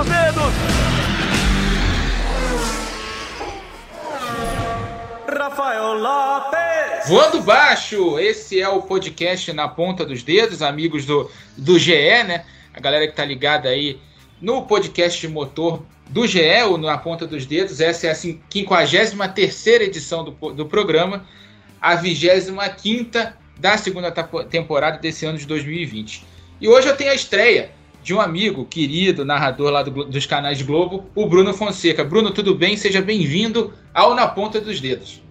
dos dedos. Rafael Lopes. Voando baixo, esse é o podcast na ponta dos dedos, amigos do, do GE, né? A galera que tá ligada aí no podcast motor do GE, ou na ponta dos dedos. Essa é a 53 edição do, do programa, a 25 da segunda temporada desse ano de 2020. E hoje eu tenho a estreia de um amigo querido, narrador lá do, dos canais Globo, o Bruno Fonseca. Bruno, tudo bem? Seja bem-vindo ao Na Ponta dos Dedos.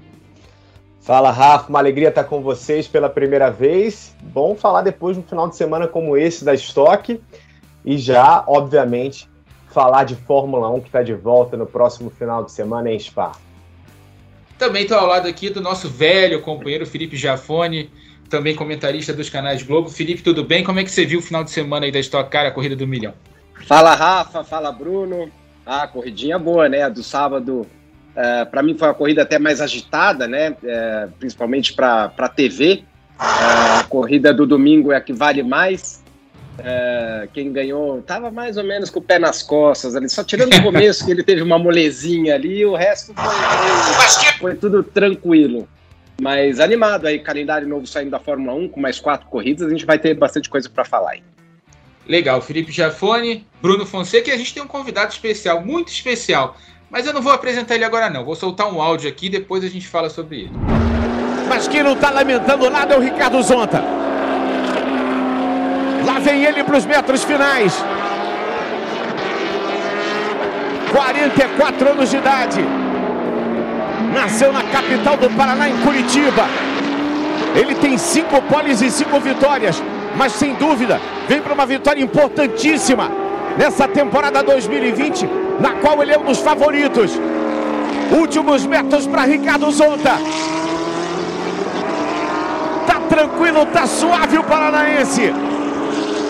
Fala, Rafa, uma alegria estar com vocês pela primeira vez. Bom falar depois de um final de semana como esse da Stock e já, obviamente, falar de Fórmula 1 que está de volta no próximo final de semana em Spa. Também estou ao lado aqui do nosso velho companheiro Felipe Jafone, também comentarista dos canais Globo. Felipe, tudo bem? Como é que você viu o final de semana aí da Stock Car, a corrida do milhão? Fala, Rafa, fala, Bruno. Ah, corridinha boa, né? Do sábado, é, para mim foi uma corrida até mais agitada, né? É, principalmente para a TV. É, a corrida do domingo é a que vale mais. É, quem ganhou estava mais ou menos com o pé nas costas ali, só tirando o começo que ele teve uma molezinha ali, o resto foi, foi tudo tranquilo. Mas animado aí, calendário novo saindo da Fórmula 1 com mais quatro corridas, a gente vai ter bastante coisa para falar aí. Legal, Felipe Jafone, Bruno Fonseca e a gente tem um convidado especial, muito especial. Mas eu não vou apresentar ele agora não, vou soltar um áudio aqui e depois a gente fala sobre ele. Mas quem não está lamentando nada é o Ricardo Zonta. Lá vem ele para os metros finais. 44 anos de idade. Nasceu na capital do Paraná, em Curitiba. Ele tem cinco poles e cinco vitórias, mas sem dúvida vem para uma vitória importantíssima nessa temporada 2020, na qual ele é um dos favoritos. Últimos metros para Ricardo Zonta. Tá tranquilo, tá suave o paranaense.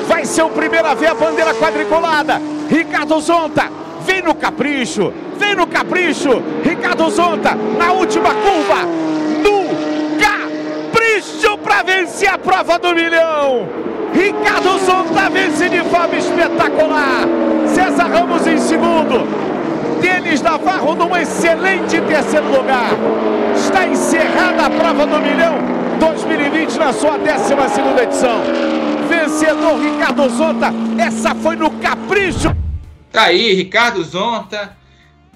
Vai ser o primeiro a ver a bandeira quadriculada. Ricardo Zonta vem no capricho, vem no capricho. Ricardo Zonta na última curva. No capricho para vencer a prova do milhão. Ricardo Zonta vence de forma espetacular. César Ramos em segundo. Denis Navarro num excelente terceiro lugar. Está encerrada a prova do milhão 2020 na sua 12 segunda edição vencedor Ricardo Zonta. Essa foi no capricho. Tá aí, Ricardo Zonta,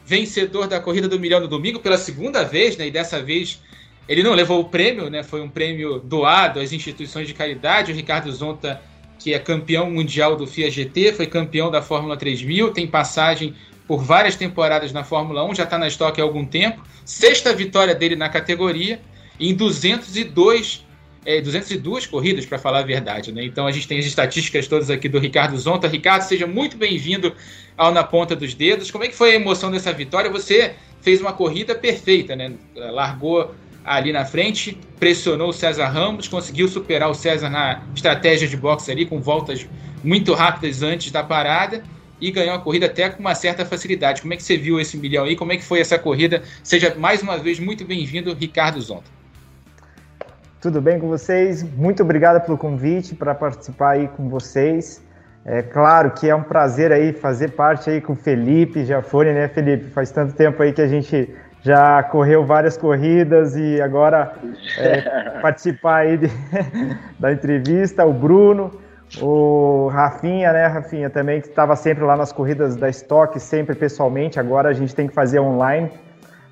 vencedor da corrida do milhão no domingo pela segunda vez, né? E dessa vez ele não levou o prêmio, né? Foi um prêmio doado às instituições de caridade. O Ricardo Zonta, que é campeão mundial do FIA GT, foi campeão da Fórmula 3000, tem passagem por várias temporadas na Fórmula 1, já está na estoque há algum tempo. Sexta vitória dele na categoria, em 202 é, 202 corridas, para falar a verdade. Né? Então a gente tem as estatísticas todas aqui do Ricardo Zonta. Ricardo, seja muito bem-vindo ao Na Ponta dos Dedos. Como é que foi a emoção dessa vitória? Você fez uma corrida perfeita, né? Largou ali na frente, pressionou o César Ramos, conseguiu superar o César na estratégia de boxe ali, com voltas muito rápidas antes da parada e ganhou a corrida até com uma certa facilidade. Como é que você viu esse milhão aí? Como é que foi essa corrida? Seja mais uma vez muito bem-vindo, Ricardo Zonta. Tudo bem com vocês? Muito obrigado pelo convite para participar aí com vocês. É claro que é um prazer aí fazer parte aí com o Felipe Jafone, né, Felipe? Faz tanto tempo aí que a gente já correu várias corridas e agora é, participar aí de, da entrevista, o Bruno, o Rafinha, né, Rafinha também que estava sempre lá nas corridas da Stock, sempre pessoalmente, agora a gente tem que fazer online.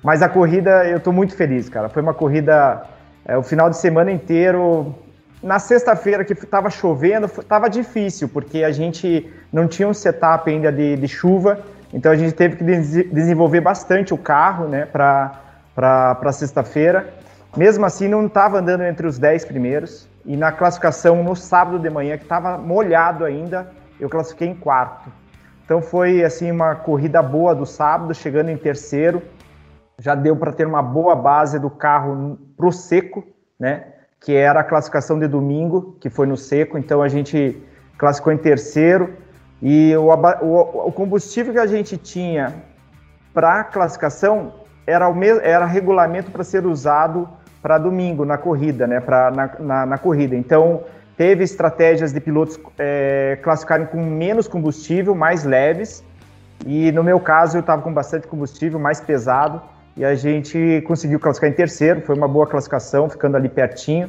Mas a corrida, eu estou muito feliz, cara. Foi uma corrida é, o final de semana inteiro. Na sexta-feira que estava chovendo, estava difícil, porque a gente não tinha um setup ainda de, de chuva, então a gente teve que des desenvolver bastante o carro né, para sexta-feira. Mesmo assim, não estava andando entre os 10 primeiros. E na classificação no sábado de manhã, que estava molhado ainda, eu classifiquei em quarto. Então foi assim uma corrida boa do sábado, chegando em terceiro já deu para ter uma boa base do carro para o seco, né? Que era a classificação de domingo, que foi no seco. Então a gente classificou em terceiro e o, o, o combustível que a gente tinha para a classificação era o mesmo, era regulamento para ser usado para domingo na corrida, né? Para na, na, na, corrida. Então teve estratégias de pilotos é, classificarem com menos combustível, mais leves E no meu caso, eu estava com bastante combustível, mais pesado, e a gente conseguiu classificar em terceiro. Foi uma boa classificação, ficando ali pertinho.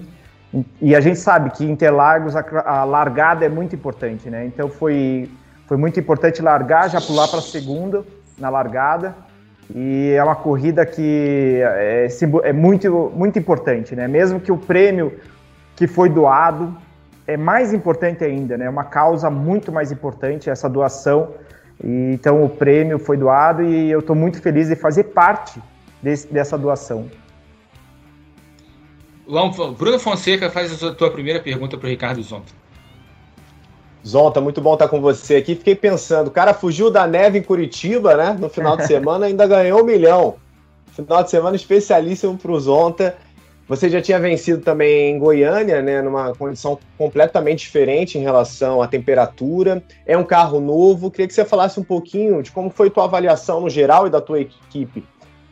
E a gente sabe que Interlagos a, a largada é muito importante, né? Então foi, foi muito importante largar, já pular para segunda na largada. E é uma corrida que é, é, muito, muito importante, né? Mesmo que o prêmio que foi doado é mais importante ainda, né? É uma causa muito mais importante essa doação. E, então o prêmio foi doado e eu estou muito feliz de fazer parte desse, dessa doação. Bruno Fonseca faz a tua primeira pergunta para o Ricardo Zonta. Zonta, muito bom estar com você aqui. Fiquei pensando, o cara fugiu da neve em Curitiba, né? No final de semana ainda ganhou um milhão. Final de semana especialíssimo para o Zonta. Você já tinha vencido também em Goiânia, né? Numa condição completamente diferente em relação à temperatura. É um carro novo. Queria que você falasse um pouquinho de como foi tua avaliação no geral e da tua equipe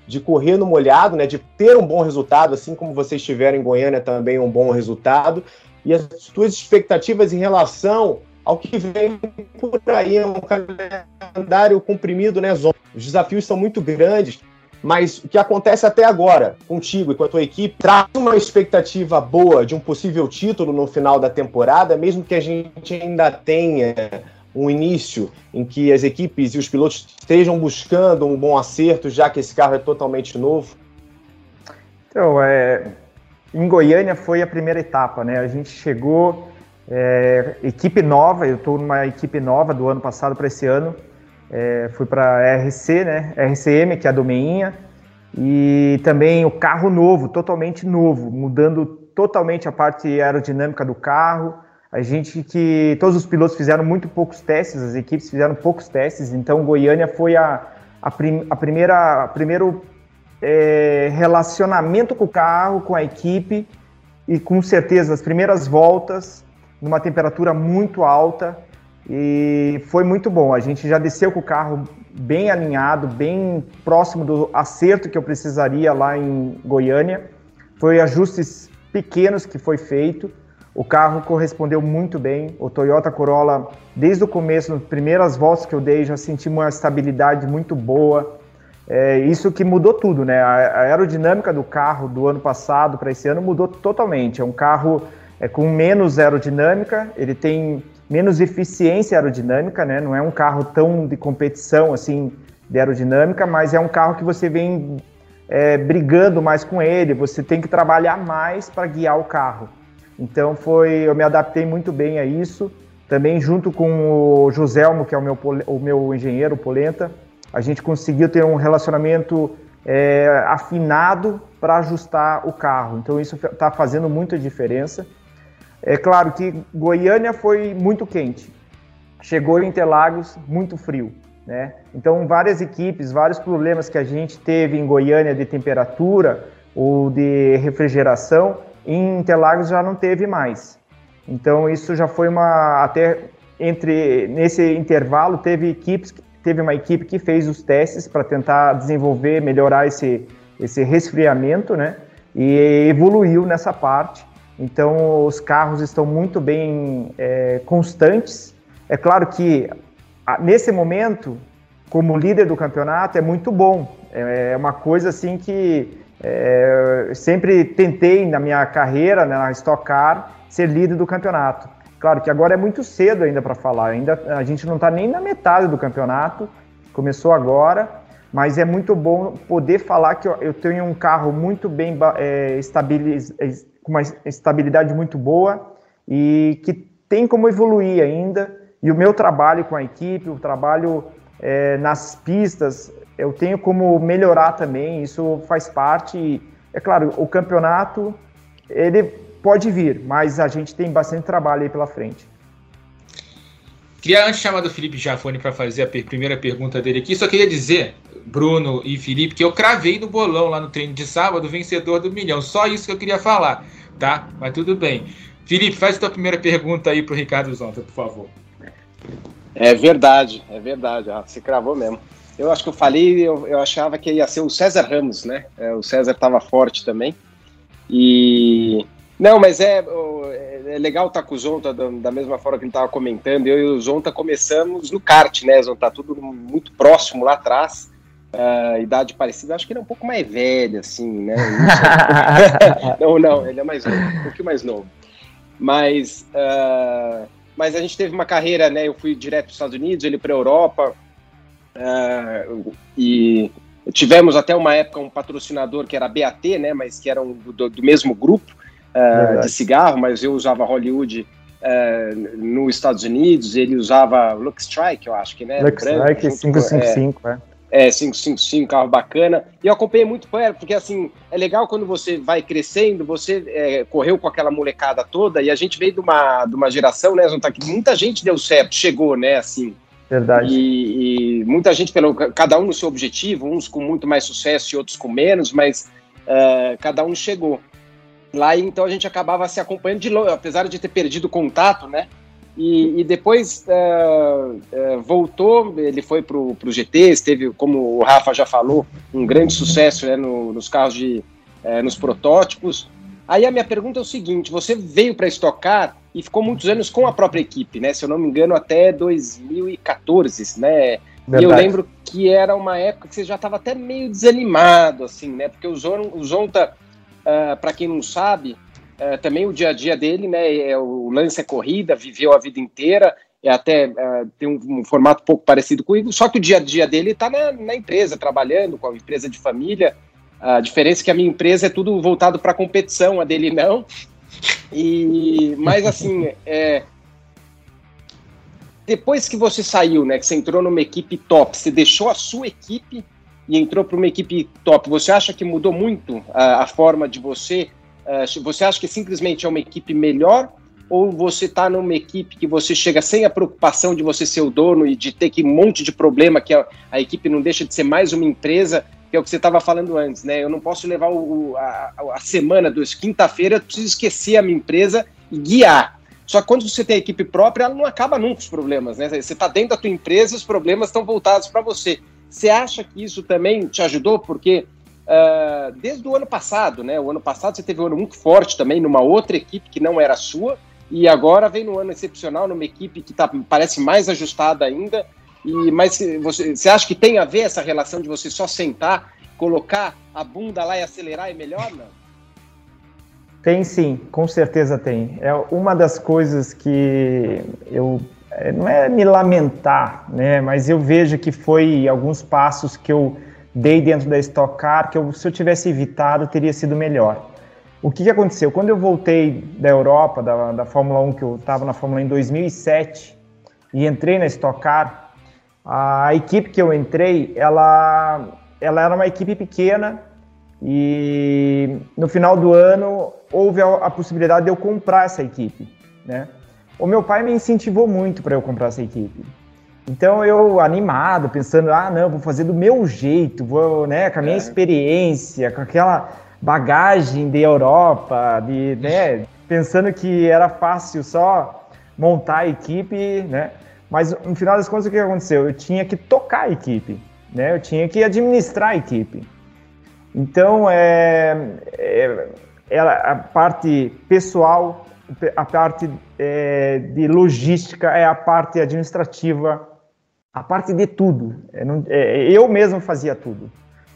de correr no molhado, né, de ter um bom resultado, assim como vocês tiveram em Goiânia também um bom resultado, e as suas expectativas em relação ao que vem por aí, é um calendário comprimido, né? Os desafios são muito grandes, mas o que acontece até agora, contigo e com a tua equipe, traz uma expectativa boa de um possível título no final da temporada, mesmo que a gente ainda tenha um início em que as equipes e os pilotos estejam buscando um bom acerto, já que esse carro é totalmente novo? Então, é, em Goiânia foi a primeira etapa, né? A gente chegou, é, equipe nova, eu estou numa equipe nova do ano passado para esse ano, é, fui para RC, né? RCM, que é a do Meinha, e também o carro novo, totalmente novo, mudando totalmente a parte aerodinâmica do carro, a gente que todos os pilotos fizeram muito poucos testes, as equipes fizeram poucos testes, então Goiânia foi a, a, prim, a primeira, a primeiro é, relacionamento com o carro, com a equipe e com certeza as primeiras voltas numa temperatura muito alta e foi muito bom. A gente já desceu com o carro bem alinhado, bem próximo do acerto que eu precisaria lá em Goiânia. Foi ajustes pequenos que foi feito o carro correspondeu muito bem. O Toyota Corolla, desde o começo, nas primeiras voltas que eu dei, já senti uma estabilidade muito boa. É, isso que mudou tudo, né? A, aerodinâmica do carro do ano passado para esse ano mudou totalmente. É um carro é, com menos aerodinâmica, ele tem menos eficiência aerodinâmica, né? Não é um carro tão de competição assim de aerodinâmica, mas é um carro que você vem é, brigando mais com ele. Você tem que trabalhar mais para guiar o carro. Então foi, eu me adaptei muito bem a isso. Também junto com o Joselmo, que é o meu, o meu engenheiro polenta, a gente conseguiu ter um relacionamento é, afinado para ajustar o carro. Então isso está fazendo muita diferença. É claro que Goiânia foi muito quente, chegou em Interlagos muito frio. Né? Então várias equipes, vários problemas que a gente teve em Goiânia de temperatura ou de refrigeração, em Interlagos já não teve mais. Então isso já foi uma até entre nesse intervalo teve equipes teve uma equipe que fez os testes para tentar desenvolver melhorar esse esse resfriamento, né? E evoluiu nessa parte. Então os carros estão muito bem é, constantes. É claro que nesse momento, como líder do campeonato, é muito bom. É uma coisa assim que é, sempre tentei na minha carreira, né, na Stock Car, ser líder do campeonato. Claro que agora é muito cedo ainda para falar, ainda a gente não está nem na metade do campeonato, começou agora, mas é muito bom poder falar que eu tenho um carro muito bem é, é, com uma estabilidade muito boa e que tem como evoluir ainda. E o meu trabalho com a equipe, o trabalho é, nas pistas, eu tenho como melhorar também, isso faz parte. É claro, o campeonato ele pode vir, mas a gente tem bastante trabalho aí pela frente. Queria antes chamar do Felipe Jafone para fazer a per primeira pergunta dele aqui. Só queria dizer, Bruno e Felipe, que eu cravei no bolão lá no treino de sábado, vencedor do milhão. Só isso que eu queria falar, tá? Mas tudo bem. Felipe, faz a tua primeira pergunta aí para o Ricardo Zonta, por favor. É verdade, é verdade. Ah, você cravou mesmo. Eu acho que eu falei, eu, eu achava que ia ser o César Ramos, né? É, o César estava forte também. E. Não, mas é, é, é legal estar com o Zonta da, da mesma forma que ele estava comentando. Eu e o Zonta começamos no kart, né, Zonta? Tudo muito próximo lá atrás. Uh, idade parecida, acho que ele é um pouco mais velho, assim, né? não, não, ele é mais novo, um pouquinho mais novo. Mas, uh, mas a gente teve uma carreira, né? Eu fui direto para os Estados Unidos, ele para a Europa, uh, e tivemos até uma época um patrocinador que era a BAT, né? Mas que era um, do, do mesmo grupo de cigarro, mas eu usava Hollywood nos Estados Unidos, ele usava Lux Strike, eu acho que, né? Lux Strike 555, é. é é, 555, carro bacana. E eu acompanhei muito perto, porque assim, é legal quando você vai crescendo, você é, correu com aquela molecada toda, e a gente veio de uma, de uma geração, né, Zonta, que muita gente deu certo, chegou, né, assim. Verdade. E, e, muita gente, pelo, cada um no seu objetivo, uns com muito mais sucesso e outros com menos, mas uh, cada um chegou. Lá, então, a gente acabava se acompanhando de longe, apesar de ter perdido contato, né? E, e depois uh, uh, voltou, ele foi para o GT, teve, como o Rafa já falou, um grande sucesso né, no, nos carros de. Uh, nos protótipos. Aí a minha pergunta é o seguinte: você veio para estocar e ficou muitos anos com a própria equipe, né? Se eu não me engano, até 2014, né? Verdade. E eu lembro que era uma época que você já estava até meio desanimado, assim, né? Porque o Zonta, para quem não sabe, é, também o dia a dia dele, né? É, o lance é corrida, viveu a vida inteira, é até é, tem um, um, formato pouco parecido com o Igor, só que o dia a dia dele está na, na, empresa, trabalhando com a empresa de família. A diferença é que a minha empresa é tudo voltado para competição, a dele não. E, mas assim, é, depois que você saiu, né, que você entrou numa equipe top, você deixou a sua equipe e entrou para uma equipe top, você acha que mudou muito a, a forma de você é, você acha que simplesmente é uma equipe melhor? Ou você está numa equipe que você chega sem a preocupação de você ser o dono e de ter que um monte de problema, que a, a equipe não deixa de ser mais uma empresa, que é o que você estava falando antes, né? Eu não posso levar o, a, a semana dos quinta-feira, eu preciso esquecer a minha empresa e guiar. Só que quando você tem a equipe própria, ela não acaba nunca os problemas, né? Você está dentro da tua empresa, os problemas estão voltados para você. Você acha que isso também te ajudou? Porque uh, desde o ano passado, né? O ano passado você teve um ano muito forte também numa outra equipe que não era sua, e agora vem no ano excepcional numa equipe que tá, parece mais ajustada ainda. E mas você, você acha que tem a ver essa relação de você só sentar, colocar a bunda lá e acelerar é melhor, não? Tem sim, com certeza tem. É uma das coisas que eu é, não é me lamentar, né? Mas eu vejo que foi alguns passos que eu dei dentro da Stock Car, que eu, se eu tivesse evitado, teria sido melhor. O que, que aconteceu? Quando eu voltei da Europa, da, da Fórmula 1, que eu estava na Fórmula 1 em 2007, e entrei na Stock Car, a equipe que eu entrei, ela, ela era uma equipe pequena, e no final do ano houve a, a possibilidade de eu comprar essa equipe, né? O meu pai me incentivou muito para eu comprar essa equipe. Então eu animado, pensando, ah, não, vou fazer do meu jeito, vou, né, com a minha é. experiência, com aquela bagagem de Europa, de, né, pensando que era fácil só montar a equipe, né? Mas no final das contas o que aconteceu? Eu tinha que tocar a equipe, né? Eu tinha que administrar a equipe. Então é, é, é a parte pessoal, a parte é, de logística é a parte administrativa a parte de tudo. É, eu mesmo fazia tudo.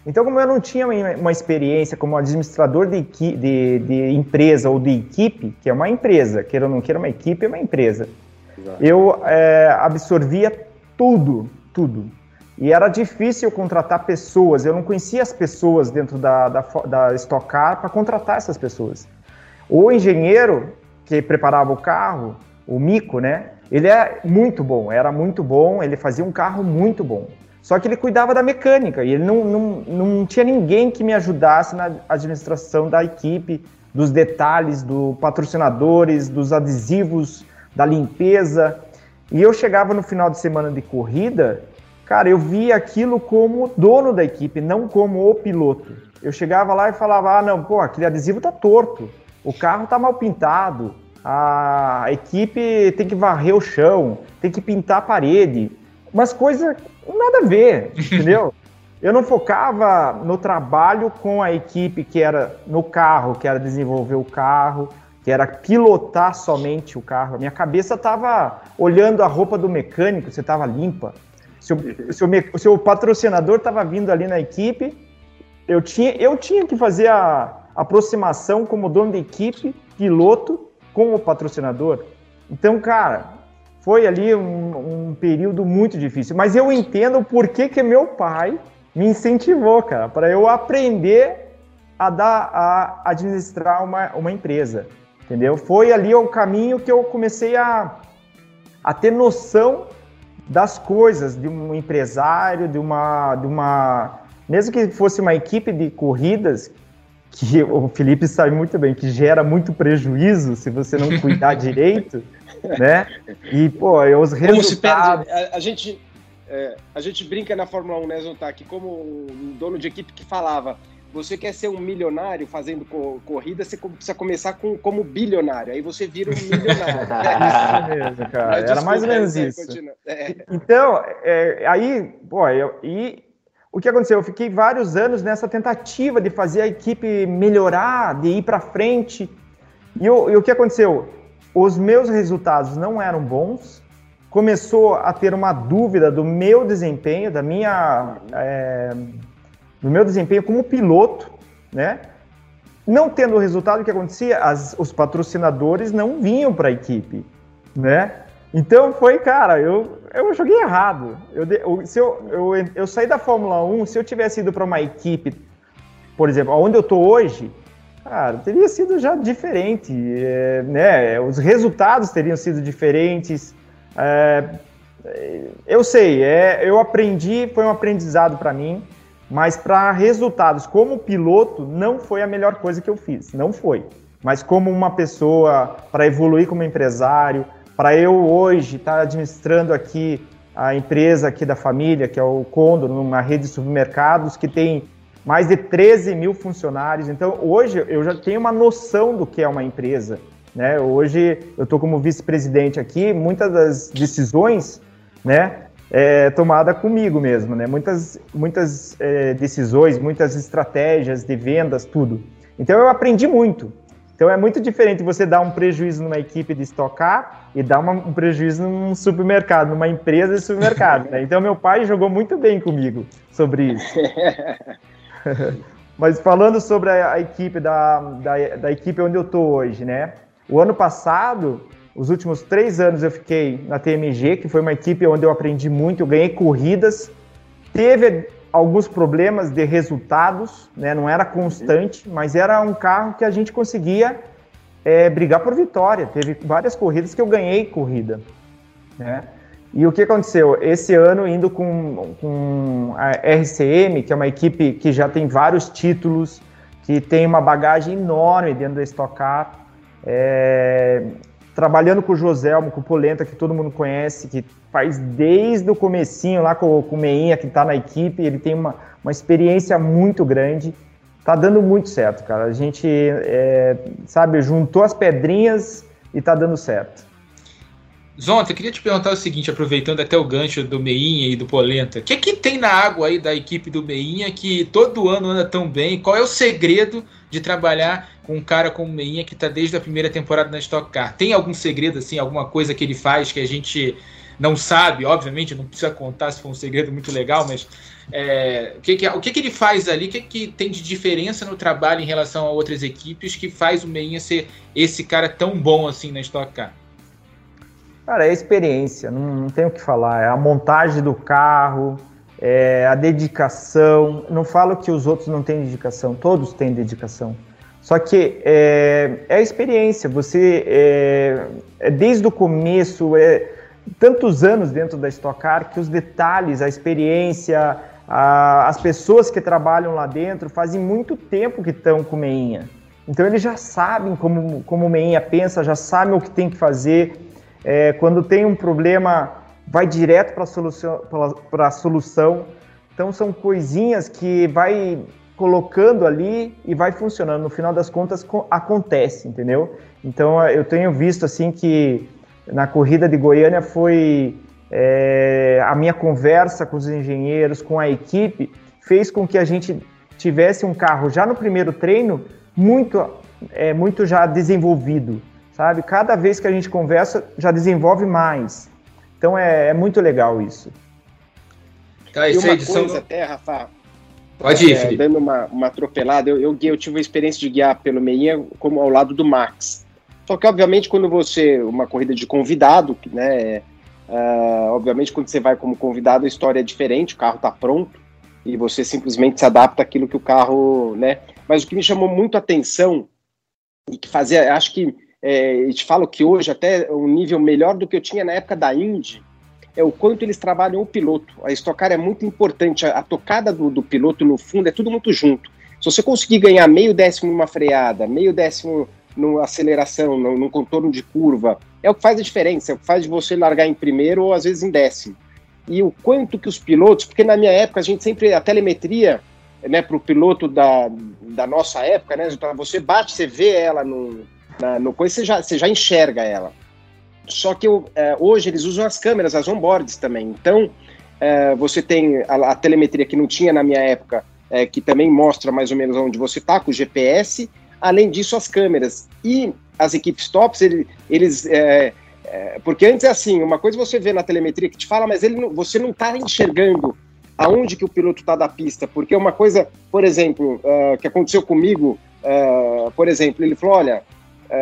Então, como eu não tinha uma experiência como administrador de, de, de empresa ou de equipe, que é uma empresa, queira ou não queira, uma equipe é uma empresa, Eu é, absorvia tudo, tudo. E era difícil contratar pessoas, eu não conhecia as pessoas dentro da, da, da Stock Car para contratar essas pessoas. O engenheiro que preparava o carro, o Mico, né? Ele é muito bom, era muito bom, ele fazia um carro muito bom. Só que ele cuidava da mecânica e ele não, não, não tinha ninguém que me ajudasse na administração da equipe, dos detalhes, dos patrocinadores, dos adesivos, da limpeza. E eu chegava no final de semana de corrida, cara, eu via aquilo como dono da equipe, não como o piloto. Eu chegava lá e falava: ah, não, pô, aquele adesivo tá torto, o carro tá mal pintado, a equipe tem que varrer o chão, tem que pintar a parede, umas coisas nada a ver, entendeu? Eu não focava no trabalho com a equipe que era no carro, que era desenvolver o carro, que era pilotar somente o carro. A minha cabeça estava olhando a roupa do mecânico, você estava limpa. Se o, se o, se o patrocinador estava vindo ali na equipe, eu tinha, eu tinha que fazer a aproximação como dono da equipe, piloto, com o patrocinador. Então, cara, foi ali um, um período muito difícil. Mas eu entendo por que, que meu pai me incentivou, cara, para eu aprender a dar a administrar uma, uma empresa entendeu? Foi ali o caminho que eu comecei a, a ter noção das coisas de um empresário, de uma, de uma, mesmo que fosse uma equipe de corridas, que o Felipe sabe muito bem que gera muito prejuízo se você não cuidar direito, né? E pô, os resultados. A, a gente é, a gente brinca na Fórmula 1, né, Zontak, como um dono de equipe que falava você quer ser um milionário fazendo co corrida, você precisa começar com, como bilionário. Aí você vira um milionário. é isso mesmo, cara. Era mais ou menos é, isso. É. Então, é, aí, pô, eu, e o que aconteceu? Eu fiquei vários anos nessa tentativa de fazer a equipe melhorar, de ir para frente. E, o, e o que aconteceu? Os meus resultados não eram bons. Começou a ter uma dúvida do meu desempenho, da minha. É, no meu desempenho como piloto, né? Não tendo o resultado, o que acontecia? As, os patrocinadores não vinham para a equipe, né? Então foi, cara, eu, eu joguei errado. Eu, eu, se eu, eu, eu saí da Fórmula 1, se eu tivesse ido para uma equipe, por exemplo, onde eu estou hoje, cara, teria sido já diferente, é, né? Os resultados teriam sido diferentes. É, eu sei, é, eu aprendi, foi um aprendizado para mim. Mas para resultados como piloto, não foi a melhor coisa que eu fiz. Não foi. Mas como uma pessoa, para evoluir como empresário, para eu hoje estar tá administrando aqui a empresa aqui da família, que é o Condor, numa rede de supermercados que tem mais de 13 mil funcionários. Então, hoje eu já tenho uma noção do que é uma empresa. Né? Hoje eu estou como vice-presidente aqui, muitas das decisões né, é, tomada comigo mesmo, né? Muitas, muitas é, decisões, muitas estratégias de vendas, tudo. Então eu aprendi muito. Então é muito diferente você dar um prejuízo numa equipe de estocar e dar uma, um prejuízo num supermercado, numa empresa de supermercado. Né? Então meu pai jogou muito bem comigo sobre isso. Mas falando sobre a, a equipe da, da, da, equipe onde eu estou hoje, né? O ano passado os últimos três anos eu fiquei na TMG, que foi uma equipe onde eu aprendi muito, eu ganhei corridas, teve alguns problemas de resultados, né? não era constante, mas era um carro que a gente conseguia é, brigar por vitória. Teve várias corridas que eu ganhei corrida. Né? E o que aconteceu? Esse ano, indo com, com a RCM, que é uma equipe que já tem vários títulos, que tem uma bagagem enorme dentro da Stock Car, é, trabalhando com o Joselmo, com o Polenta, que todo mundo conhece, que faz desde o comecinho lá com, com o Meinha, que está na equipe, ele tem uma, uma experiência muito grande, tá dando muito certo, cara. A gente, é, sabe, juntou as pedrinhas e tá dando certo. Zonta, eu queria te perguntar o seguinte, aproveitando até o gancho do Meinha e do Polenta, o que, que tem na água aí da equipe do Meinha que todo ano anda tão bem? Qual é o segredo de trabalhar com um cara como o Meinha que está desde a primeira temporada na Stock Car? Tem algum segredo, assim, alguma coisa que ele faz que a gente não sabe? Obviamente, não precisa contar se for um segredo muito legal, mas é, o, que, que, o que, que ele faz ali? O que, que tem de diferença no trabalho em relação a outras equipes que faz o Meinha ser esse cara tão bom assim na Stock Car? Cara, é experiência, não, não tenho o que falar. É a montagem do carro, é a dedicação. Não falo que os outros não têm dedicação, todos têm dedicação. Só que é, é a experiência. Você, é, é desde o começo, é, tantos anos dentro da Stock Car, que os detalhes, a experiência, a, as pessoas que trabalham lá dentro fazem muito tempo que estão com meinha. Então eles já sabem como, como o meinha pensa, já sabem o que tem que fazer é, quando tem um problema, vai direto para a solução. Então são coisinhas que vai colocando ali e vai funcionando. No final das contas acontece, entendeu? Então eu tenho visto assim que na corrida de Goiânia foi é, a minha conversa com os engenheiros, com a equipe, fez com que a gente tivesse um carro já no primeiro treino muito é muito já desenvolvido, sabe? Cada vez que a gente conversa, já desenvolve mais. Então é, é muito legal isso. Tá, e uma edição... coisa até, Rafa, Pode ir, é, Felipe. Dando uma, uma atropelada, eu, eu, eu, tive a experiência de guiar pelo Meinha como ao lado do Max. Só que, obviamente, quando você. Uma corrida de convidado, né? Uh, obviamente, quando você vai como convidado, a história é diferente, o carro está pronto e você simplesmente se adapta àquilo que o carro. né? Mas o que me chamou muito a atenção e que fazia. Acho que. É, te falo que hoje até um nível melhor do que eu tinha na época da Indy é o quanto eles trabalham o piloto. A estocar é muito importante, a, a tocada do, do, piloto no fundo é tudo muito junto. Se você conseguir ganhar meio décimo numa freada, meio décimo numa aceleração, num, num contorno de curva, é o que faz a diferença, é o que faz você largar em primeiro ou às vezes em décimo. E o quanto que os pilotos, porque na minha época a gente sempre, a telemetria, né, para o piloto da, da nossa época, né, você bate, você vê ela no, na, no coisa, você já, você já enxerga ela. Só que eu, é, hoje eles usam as câmeras, as onboards também. Então, é, você tem a, a, telemetria que não tinha na minha época, é, que também mostra mais ou menos onde você está com o GPS. Além disso, as câmeras. E as equipes tops, ele, eles. É, é, porque antes é assim, uma coisa você vê na telemetria que te fala, mas ele você não está enxergando aonde que o piloto está da pista. Porque uma coisa, por exemplo, uh, que aconteceu comigo, uh, por exemplo, ele falou: olha,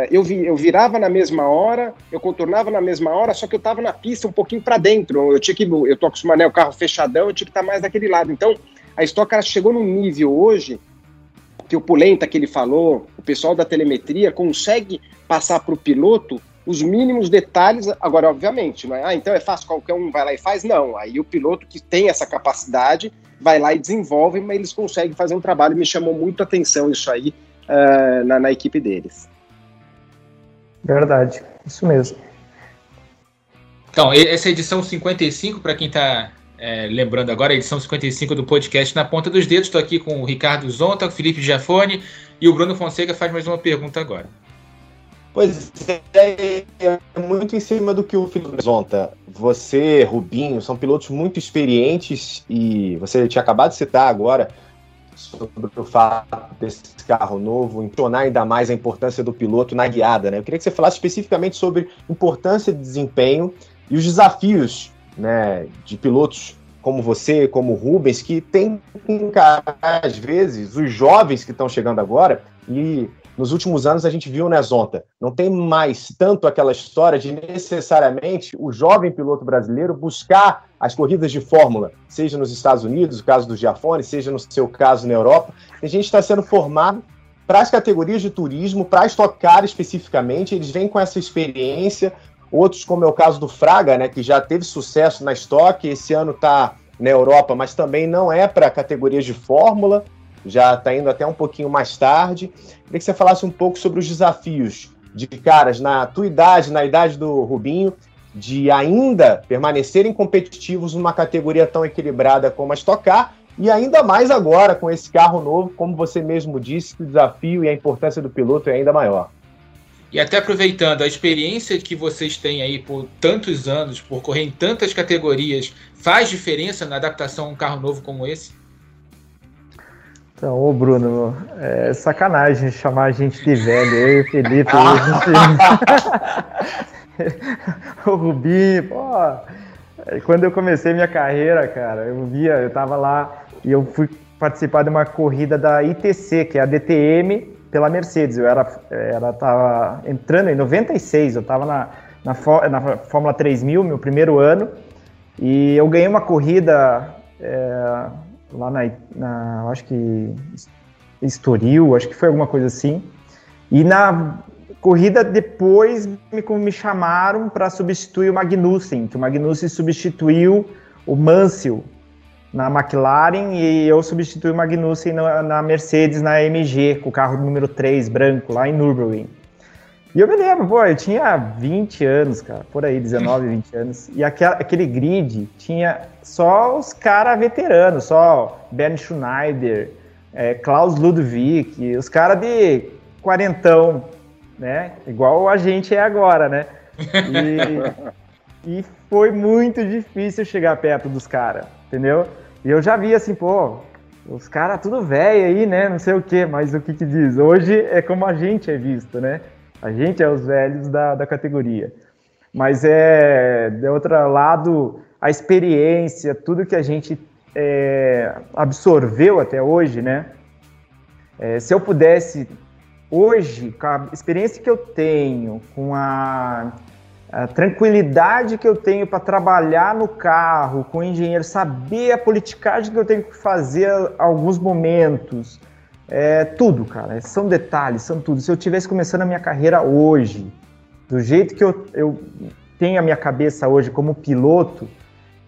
eu, vi, eu virava na mesma hora, eu contornava na mesma hora, só que eu estava na pista um pouquinho para dentro. Eu tinha que, eu tô acostumado, né, o carro fechadão, eu tinha que estar tá mais daquele lado. Então, a Stock chegou num nível hoje que o Pulenta que ele falou, o pessoal da telemetria consegue passar para o piloto os mínimos detalhes. Agora, obviamente, não é, ah, então é fácil, qualquer um vai lá e faz. Não, aí o piloto que tem essa capacidade vai lá e desenvolve, mas eles conseguem fazer um trabalho. Me chamou muito a atenção isso aí uh, na, na equipe deles. Verdade, isso mesmo. Então, essa é edição 55, para quem está é, lembrando agora, a edição 55 do podcast Na Ponta dos Dedos. Estou aqui com o Ricardo Zonta, o Felipe Giafone e o Bruno Fonseca faz mais uma pergunta agora. Pois é, é muito em cima do que o Felipe Zonta. Você, Rubinho, são pilotos muito experientes e você tinha acabado de citar agora sobre o fato desse carro novo, tornar ainda mais a importância do piloto na guiada. Né? Eu queria que você falasse especificamente sobre importância de desempenho e os desafios né, de pilotos como você, como Rubens, que tem que encarar, às vezes, os jovens que estão chegando agora e nos últimos anos a gente viu, né, Zonta? Não tem mais tanto aquela história de necessariamente o jovem piloto brasileiro buscar as corridas de Fórmula, seja nos Estados Unidos, o caso do Giafone, seja no seu caso na Europa. A gente está sendo formado para as categorias de turismo, para estocar especificamente, eles vêm com essa experiência. Outros, como é o caso do Fraga, né, que já teve sucesso na estoque, esse ano está na Europa, mas também não é para categorias de Fórmula já está indo até um pouquinho mais tarde. Queria que você falasse um pouco sobre os desafios de caras na tua idade, na idade do Rubinho, de ainda permanecerem competitivos numa categoria tão equilibrada como a Stock Car, e ainda mais agora com esse carro novo, como você mesmo disse, o desafio e a importância do piloto é ainda maior. E até aproveitando a experiência que vocês têm aí por tantos anos, por correr em tantas categorias, faz diferença na adaptação a um carro novo como esse? Então, ô Bruno, é sacanagem chamar a gente de velho, eu e o Felipe. o Rubinho, pô. Quando eu comecei minha carreira, cara, eu via, eu tava lá e eu fui participar de uma corrida da ITC, que é a DTM pela Mercedes. Eu era, era tava entrando em 96, eu tava na, na, na Fórmula 3000, meu primeiro ano, e eu ganhei uma corrida. É, lá na, na acho que Estoril, acho que foi alguma coisa assim. E na corrida depois me, me chamaram para substituir o Magnussen, que o Magnussen substituiu o Mansell na McLaren e eu substituí o Magnussen na, na Mercedes, na AMG, com o carro número 3, branco, lá em Nürburgring. E eu me lembro, pô, eu tinha 20 anos, cara, por aí, 19, 20 anos. E aquela, aquele grid tinha só os caras veteranos, só Ben Schneider, é, Klaus Ludwig, os caras de quarentão, né? Igual a gente é agora, né? E, e foi muito difícil chegar perto dos caras, entendeu? E eu já vi assim, pô, os caras tudo velho aí, né? Não sei o que, mas o que que diz? Hoje é como a gente é visto, né? A gente é os velhos da, da categoria. Mas é, de outro lado, a experiência, tudo que a gente é, absorveu até hoje, né? É, se eu pudesse, hoje, com a experiência que eu tenho, com a, a tranquilidade que eu tenho para trabalhar no carro, com o engenheiro, saber a politicagem que eu tenho que fazer alguns momentos, é tudo, cara. São detalhes, são tudo. Se eu tivesse começando a minha carreira hoje, do jeito que eu, eu tenho a minha cabeça hoje como piloto,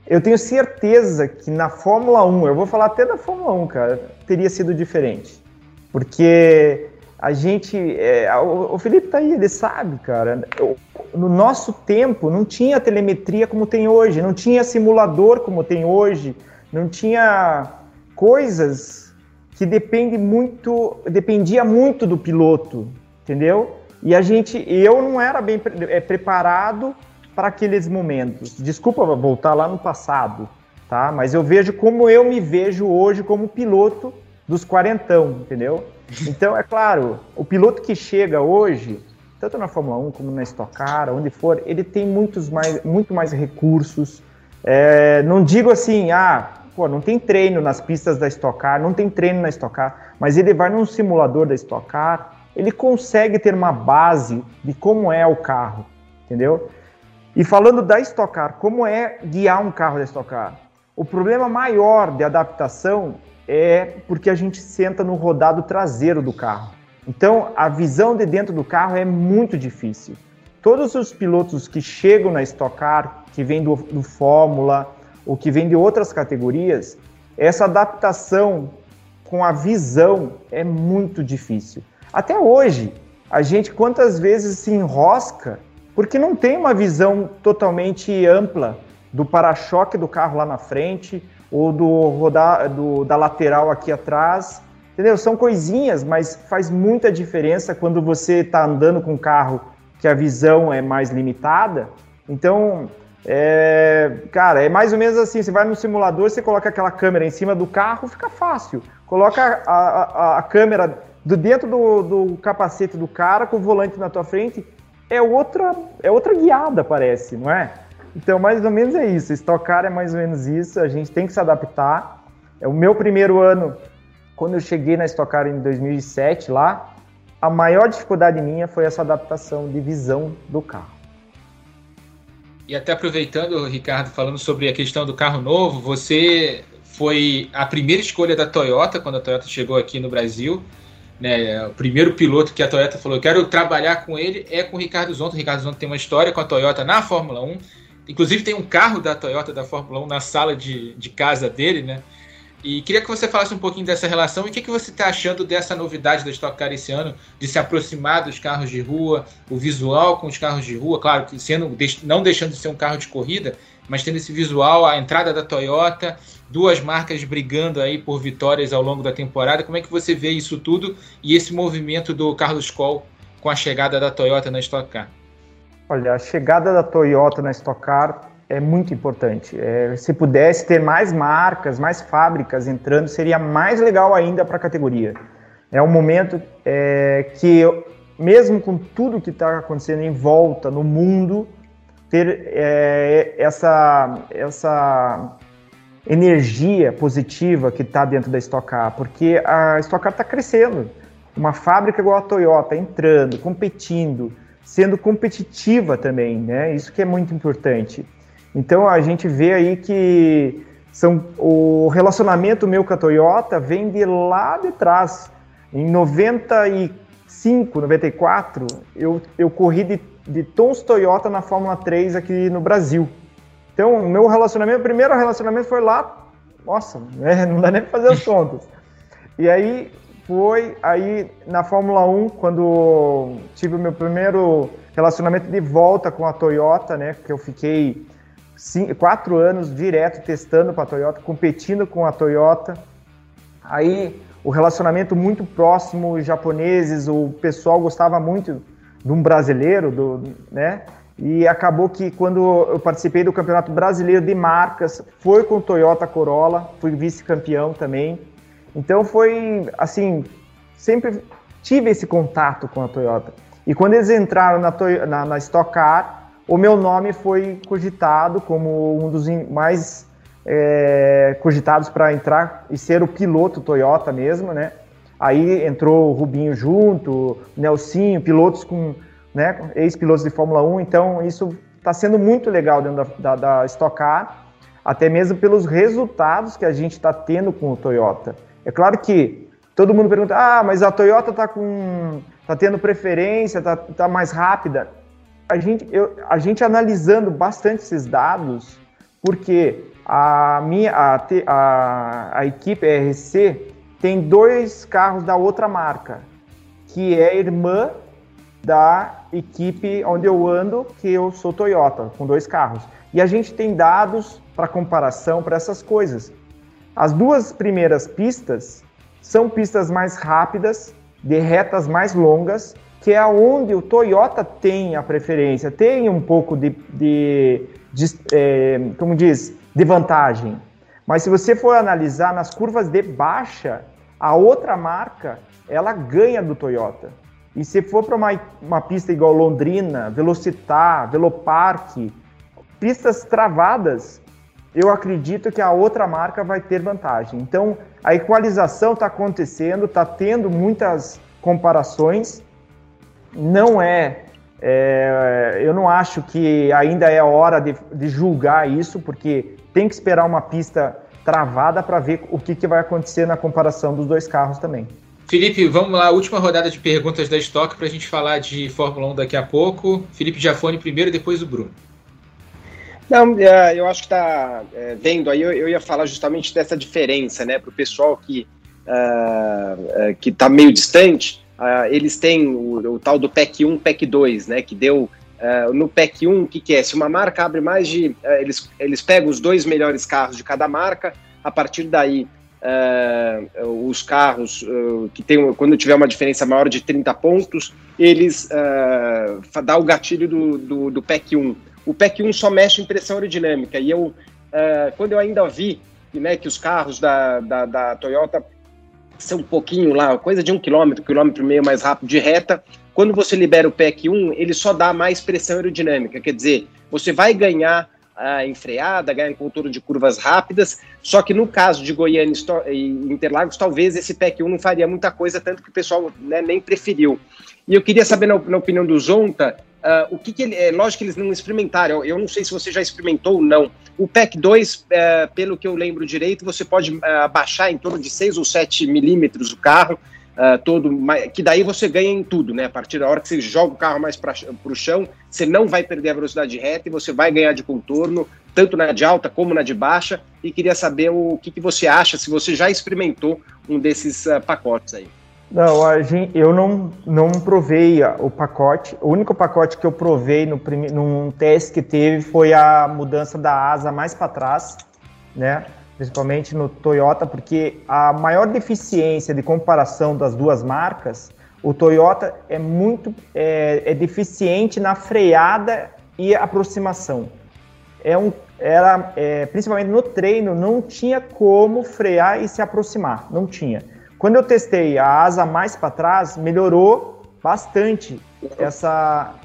eu tenho certeza que na Fórmula 1, eu vou falar até da Fórmula 1, cara, teria sido diferente. Porque a gente. É, o, Felipe tá aí, ele sabe, cara. Eu, no nosso tempo não tinha telemetria como tem hoje, não tinha simulador como tem hoje, não tinha coisas que depende muito, dependia muito do piloto, entendeu? E a gente, eu não era bem é, preparado para aqueles momentos. Desculpa voltar lá no passado, tá? Mas eu vejo como eu me vejo hoje como piloto dos quarentão, entendeu? Então, é claro, o piloto que chega hoje, tanto na Fórmula 1 como na Stock Car, onde for, ele tem muitos mais, muito mais recursos. É, não digo assim, ah, pô, não tem treino nas pistas da Stock Car, não tem treino na Stock Car, mas ele vai num simulador da Stock Car, ele consegue ter uma base de como é o carro, entendeu? E falando da Stock Car, como é guiar um carro da Stock Car? O problema maior de adaptação é porque a gente senta no rodado traseiro do carro. Então, a visão de dentro do carro é muito difícil. Todos os pilotos que chegam na Stock Car, que vêm do, do Fórmula ou que vêm de outras categorias, essa adaptação com a visão é muito difícil. Até hoje, a gente quantas vezes se enrosca porque não tem uma visão totalmente ampla do para-choque do carro lá na frente, ou do rodar do, da lateral aqui atrás. Entendeu? São coisinhas, mas faz muita diferença quando você está andando com um carro que a visão é mais limitada. Então, é, cara, é mais ou menos assim: você vai no simulador, você coloca aquela câmera em cima do carro, fica fácil. Coloca a, a, a câmera do dentro do, do capacete do cara com o volante na tua frente, é outra, é outra guiada, parece, não é? Então, mais ou menos é isso. Estocar é mais ou menos isso. A gente tem que se adaptar. É o meu primeiro ano, quando eu cheguei na Estocar em 2007 lá, a maior dificuldade minha foi essa adaptação de visão do carro. E até aproveitando, Ricardo, falando sobre a questão do carro novo, você foi a primeira escolha da Toyota quando a Toyota chegou aqui no Brasil. Né, o primeiro piloto que a Toyota falou, eu quero trabalhar com ele, é com o Ricardo Zonta. O Ricardo Zonta tem uma história com a Toyota na Fórmula 1. Inclusive tem um carro da Toyota da Fórmula 1 na sala de, de casa dele, né? E queria que você falasse um pouquinho dessa relação e o que, que você está achando dessa novidade da Stock Car esse ano, de se aproximar dos carros de rua, o visual com os carros de rua, claro sendo, não deixando de ser um carro de corrida, mas tendo esse visual, a entrada da Toyota, duas marcas brigando aí por vitórias ao longo da temporada. Como é que você vê isso tudo e esse movimento do Carlos Coll com a chegada da Toyota na Stock Car? Olha, a chegada da Toyota na Stock Car é muito importante. É, se pudesse ter mais marcas, mais fábricas entrando, seria mais legal ainda para a categoria. É um momento é, que, mesmo com tudo que está acontecendo em volta no mundo, ter é, essa, essa energia positiva que está dentro da Stock Car, porque a Stock Car está crescendo. Uma fábrica igual a Toyota entrando, competindo, sendo competitiva também, né? Isso que é muito importante. Então a gente vê aí que são o relacionamento meu com a Toyota vem de lá de trás. Em 95, 94, eu, eu corri de, de Tons Toyota na Fórmula 3 aqui no Brasil. Então, o meu relacionamento, o primeiro relacionamento foi lá, nossa, né? não dá nem pra fazer as contas. E aí foi aí na Fórmula 1, quando tive o meu primeiro relacionamento de volta com a Toyota, né? Que eu fiquei cinco, quatro anos direto testando para a Toyota, competindo com a Toyota. Aí o relacionamento muito próximo, os japoneses, o pessoal gostava muito de um brasileiro, do, né? E acabou que quando eu participei do Campeonato Brasileiro de Marcas, foi com Toyota Corolla, fui vice-campeão também. Então foi assim, sempre tive esse contato com a Toyota. E quando eles entraram na, na, na Stock Car, o meu nome foi cogitado como um dos mais é, cogitados para entrar e ser o piloto Toyota mesmo, né? Aí entrou o Rubinho junto, Nelsinho, pilotos com, né, ex-pilotos de Fórmula 1, então isso está sendo muito legal dentro da, da, da Stock Car, até mesmo pelos resultados que a gente está tendo com o Toyota. É claro que todo mundo pergunta, ah, mas a Toyota está com, tá tendo preferência, está tá mais rápida. A gente, eu, a gente analisando bastante esses dados, porque a minha a, a, a equipe RC tem dois carros da outra marca, que é irmã da equipe onde eu ando, que eu sou Toyota, com dois carros. E a gente tem dados para comparação para essas coisas. As duas primeiras pistas são pistas mais rápidas, de retas mais longas, que é onde o Toyota tem a preferência, tem um pouco de, de, de é, como diz, de vantagem. Mas se você for analisar nas curvas de baixa, a outra marca ela ganha do Toyota. E se for para uma, uma pista igual Londrina, Velocitar, Velopark, pistas travadas, eu acredito que a outra marca vai ter vantagem. Então, a equalização está acontecendo, está tendo muitas comparações. Não é, é, eu não acho que ainda é hora de, de julgar isso, porque tem que esperar uma pista travada para ver o que, que vai acontecer na comparação dos dois carros também. Felipe, vamos lá, última rodada de perguntas da Stock para a gente falar de Fórmula 1 daqui a pouco. Felipe Jafone primeiro, depois o Bruno. Não, é, eu acho que está é, vendo aí, eu, ia falar justamente dessa diferença, né, para o pessoal que uh, que está meio distante, uh, eles têm o, o, tal do PEC 1, PEC 2, né, que deu Uh, no PEC 1, o que, que, é? Se uma marca abre mais de. Uh, eles, eles pegam os dois melhores carros de cada marca, a partir daí, os carros que tem. Quando tiver uma diferença maior de 30 pontos, eles uh, dá o gatilho do, do, do, PEC 1. O PEC 1 só mexe em pressão aerodinâmica. E eu, quando eu ainda vi né, que os carros da, da, da Toyota são um pouquinho lá, coisa de um quilômetro, quilômetro e meio mais rápido de reta. Quando você libera o PEC 1, ele só dá mais pressão aerodinâmica, quer dizer, você vai ganhar a enfreada, ganhar em contorno de curvas rápidas, só que no caso de Goiânia e Interlagos, talvez esse PEC 1 não faria muita coisa, tanto que o pessoal né, nem preferiu. E eu queria saber, na, na opinião do Zonta, uh, o que, que ele. É lógico que eles não experimentaram, eu, não sei se você já experimentou ou não. O PEC 2, uh, pelo que eu lembro direito, você pode uh, abaixar em torno de 6 ou 7 milímetros o carro, uh, todo, que daí você ganha em tudo, né? A partir da hora que você joga o carro mais para o chão, você não vai perder a velocidade reta e você vai ganhar de contorno, tanto na de alta como na de baixa. E queria saber o que, que você acha, se você já experimentou um desses uh, pacotes aí. Não, a gente, eu não, não provei o pacote. O único pacote que eu provei no prime, num teste que teve foi a mudança da asa mais para trás, né? principalmente no Toyota, porque a maior deficiência de comparação das duas marcas, o Toyota é muito é, é deficiente na freada e aproximação. É um, era, é, principalmente no treino, não tinha como frear e se aproximar, não tinha. Quando eu testei a asa mais para trás, melhorou bastante essa,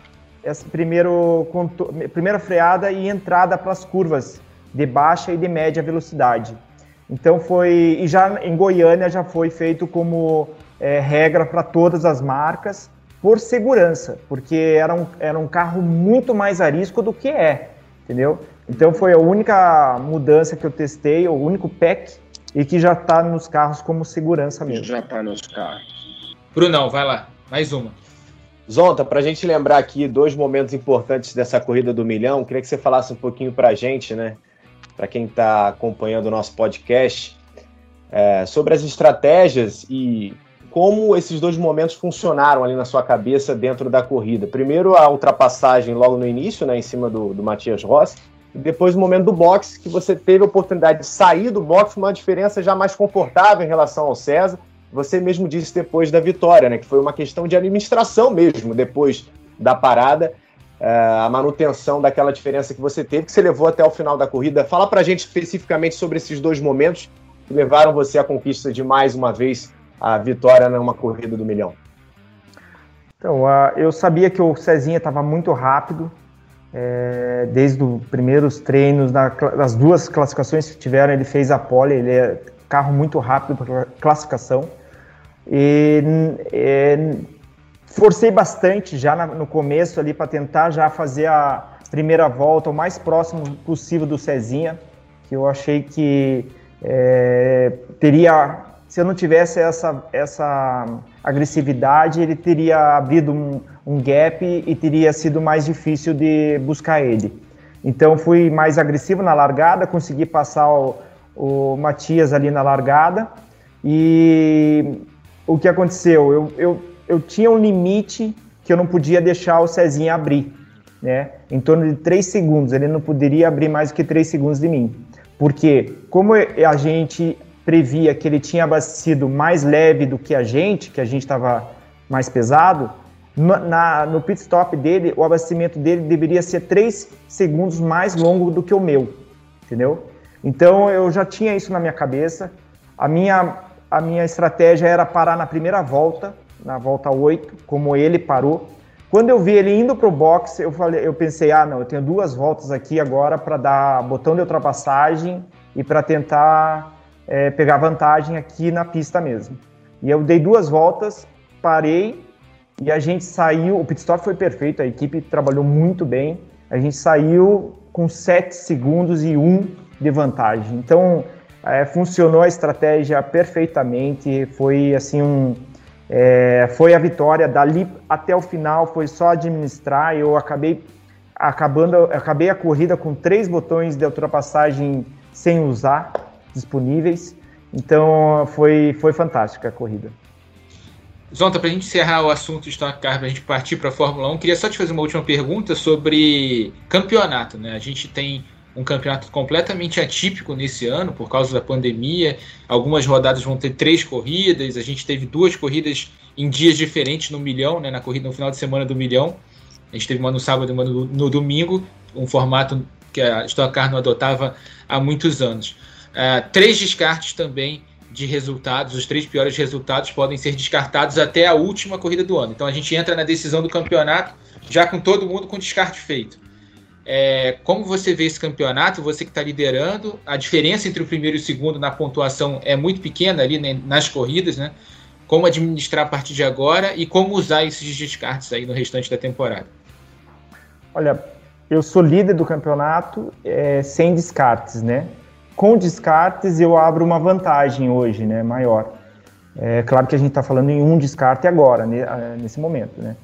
essa primeiro, primeira freada e entrada para as curvas de baixa e de média velocidade. Então foi e já em Goiânia já foi feito como é, regra para todas as marcas por segurança, porque era um, era um carro muito mais arisco do que é, entendeu? Então foi a única mudança que eu testei, o único PEC e que já está nos carros como segurança mesmo. Já está nos carros. Brunão, vai lá, mais uma. Zonta, para a gente lembrar aqui dois momentos importantes dessa corrida do milhão, queria que você falasse um pouquinho para a gente, né? para quem está acompanhando o nosso podcast, é, sobre as estratégias e como esses dois momentos funcionaram ali na sua cabeça dentro da corrida. Primeiro, a ultrapassagem logo no início, né, em cima do, do Matias Rossi, depois o momento do boxe, que você teve a oportunidade de sair do boxe uma diferença já mais confortável em relação ao César. Você mesmo disse depois da vitória, né, que foi uma questão de administração mesmo, depois da parada. É, a manutenção daquela diferença que você teve, que você levou até o final da corrida. Fala para a gente especificamente sobre esses dois momentos que levaram você à conquista de mais uma vez a vitória numa corrida do milhão? Então, uh, eu sabia que o Cezinha estava muito rápido, é, desde os primeiros treinos, na, das duas classificações que tiveram, ele fez a pole, ele é carro muito rápido para classificação. E é, forcei bastante já na, no começo ali para tentar já fazer a primeira volta o mais próximo possível do Cezinha, que eu achei que é, teria, se eu não tivesse essa, essa agressividade, ele teria abrido um, um gap e teria sido mais difícil de buscar ele. Então fui mais agressivo na largada, consegui passar o, o Matias ali na largada e o que aconteceu? Eu, eu, eu tinha um limite que eu não podia deixar o Cezinha abrir, né? Em torno de 3 segundos, ele não poderia abrir mais do que 3 segundos de mim. Porque como a gente previa que ele tinha abastecido mais leve do que a gente, que a gente estava mais pesado, na, no pit stop dele, o abastecimento dele deveria ser 3 segundos mais longo do que o meu, entendeu? Então eu já tinha isso na minha cabeça. A minha, a minha estratégia era parar na primeira volta, na volta 8, como ele parou. Quando eu vi ele indo para o box, eu, falei, eu pensei, ah, não, eu tenho duas voltas aqui agora para dar botão de ultrapassagem e para tentar é, pegar vantagem aqui na pista mesmo. E eu dei duas voltas, parei e a gente saiu. O pit stop foi perfeito, a equipe trabalhou muito bem. A gente saiu com 7 segundos e 1 de vantagem. Então, é, funcionou a estratégia perfeitamente. Foi assim um. É, foi a vitória dali até o final, foi só administrar. Eu acabei acabando, acabei a corrida com três botões de ultrapassagem sem usar disponíveis. Então foi, foi fantástica a corrida. Zonta, para a gente encerrar o assunto Stock Car, para a gente partir para a Fórmula 1, queria só te fazer uma última pergunta sobre campeonato. Né? A gente tem um campeonato completamente atípico nesse ano por causa da pandemia. Algumas rodadas vão ter três corridas. A gente teve duas corridas em dias diferentes no milhão, né? na corrida no final de semana do milhão. A gente teve uma no sábado e uma no, no domingo, um formato que a Stock Car não adotava há muitos anos. Uh, três descartes também de resultados, os três piores resultados podem ser descartados até a última corrida do ano. Então a gente entra na decisão do campeonato já com todo mundo com descarte feito. É, como você vê esse campeonato, você que está liderando, a diferença entre o primeiro e o segundo na pontuação é muito pequena ali né, nas corridas, né? Como administrar a partir de agora e como usar esses descartes aí no restante da temporada? Olha, eu sou líder do campeonato é, sem descartes, né? Com descartes eu abro uma vantagem hoje, né, maior. É claro que a gente está falando em um descarte agora, né, nesse momento, né?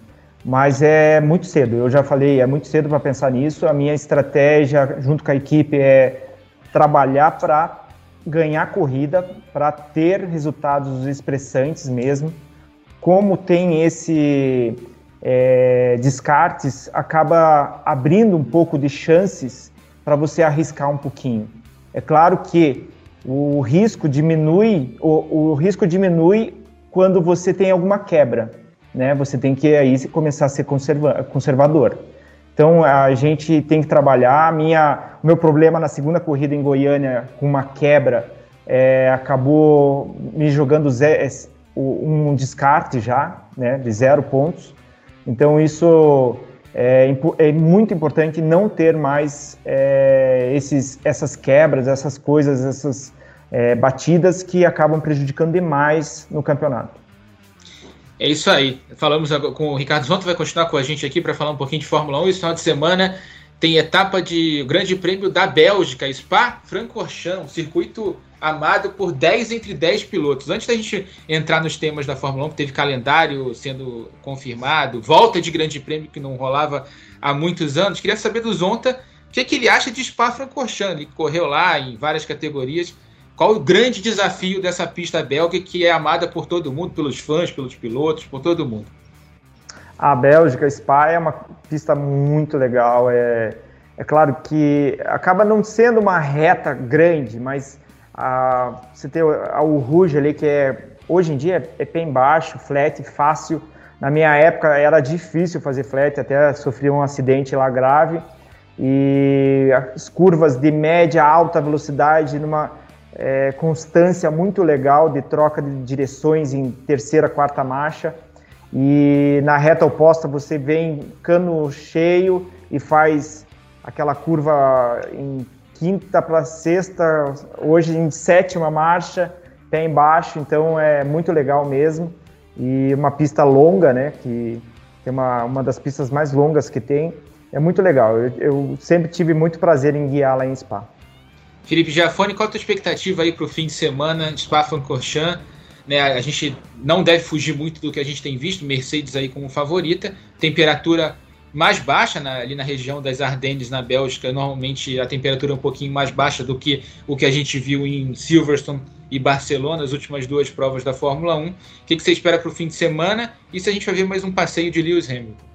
Mas é muito cedo. Eu já falei, é muito cedo para pensar nisso. A minha estratégia, junto com a equipe, é trabalhar para ganhar corrida, para ter resultados expressantes mesmo. Como tem esse é, descartes, acaba abrindo um pouco de chances para você arriscar um pouquinho. É claro que o risco diminui, o, o risco diminui quando você tem alguma quebra, né? Você tem que aí começar a ser conserva, conservador. Então a gente tem que trabalhar. Minha, o meu problema na segunda corrida em Goiânia com uma quebra é, acabou me jogando um descarte já, né? De zero pontos. Então isso é, é muito importante não ter mais é, esses, essas quebras, essas coisas, essas é, batidas que acabam prejudicando demais no campeonato. É isso aí. Falamos com o Ricardo Zonto, vai continuar com a gente aqui para falar um pouquinho de Fórmula 1. Esse final de semana tem etapa de Grande Prêmio da Bélgica, Spa-Francorchamps, circuito amado por 10 entre 10 pilotos. Antes da gente entrar nos temas da Fórmula 1, que teve calendário sendo confirmado, volta de grande prêmio que não rolava há muitos anos, queria saber do Zonta o que, é que ele acha de Spa-Francorchamps. Ele correu lá em várias categorias. Qual o grande desafio dessa pista belga que é amada por todo mundo, pelos fãs, pelos pilotos, por todo mundo? A Bélgica, Spa, é uma pista muito legal. É, é claro que acaba não sendo uma reta grande, mas a, você tem o Rouge ali, que é hoje em dia é, é pé embaixo, flat, fácil. Na minha época era difícil fazer flat, até sofri um acidente lá grave. E as curvas de média alta velocidade numa é, constância muito legal de troca de direções em terceira, quarta marcha. E na reta oposta você vem cano cheio e faz aquela curva em quinta para sexta, hoje em sétima marcha, pé embaixo, então é muito legal mesmo. E uma pista longa, né? Que tem uma, uma das pistas mais longas que tem. É muito legal. Eu, eu sempre tive muito prazer em guiar lá em Spa. Felipe Giafone, qual a tua expectativa aí para o fim de semana de Spa-Francorchamps? Né, a gente não deve fugir muito do que a gente tem visto, Mercedes aí como favorita, temperatura mais baixa na, ali na região das Ardennes, na Bélgica. Normalmente a temperatura é um pouquinho mais baixa do que o que a gente viu em Silverstone e Barcelona, as últimas duas provas da Fórmula 1. O que, que você espera para o fim de semana? E se a gente vai ver mais um passeio de Lewis Hamilton?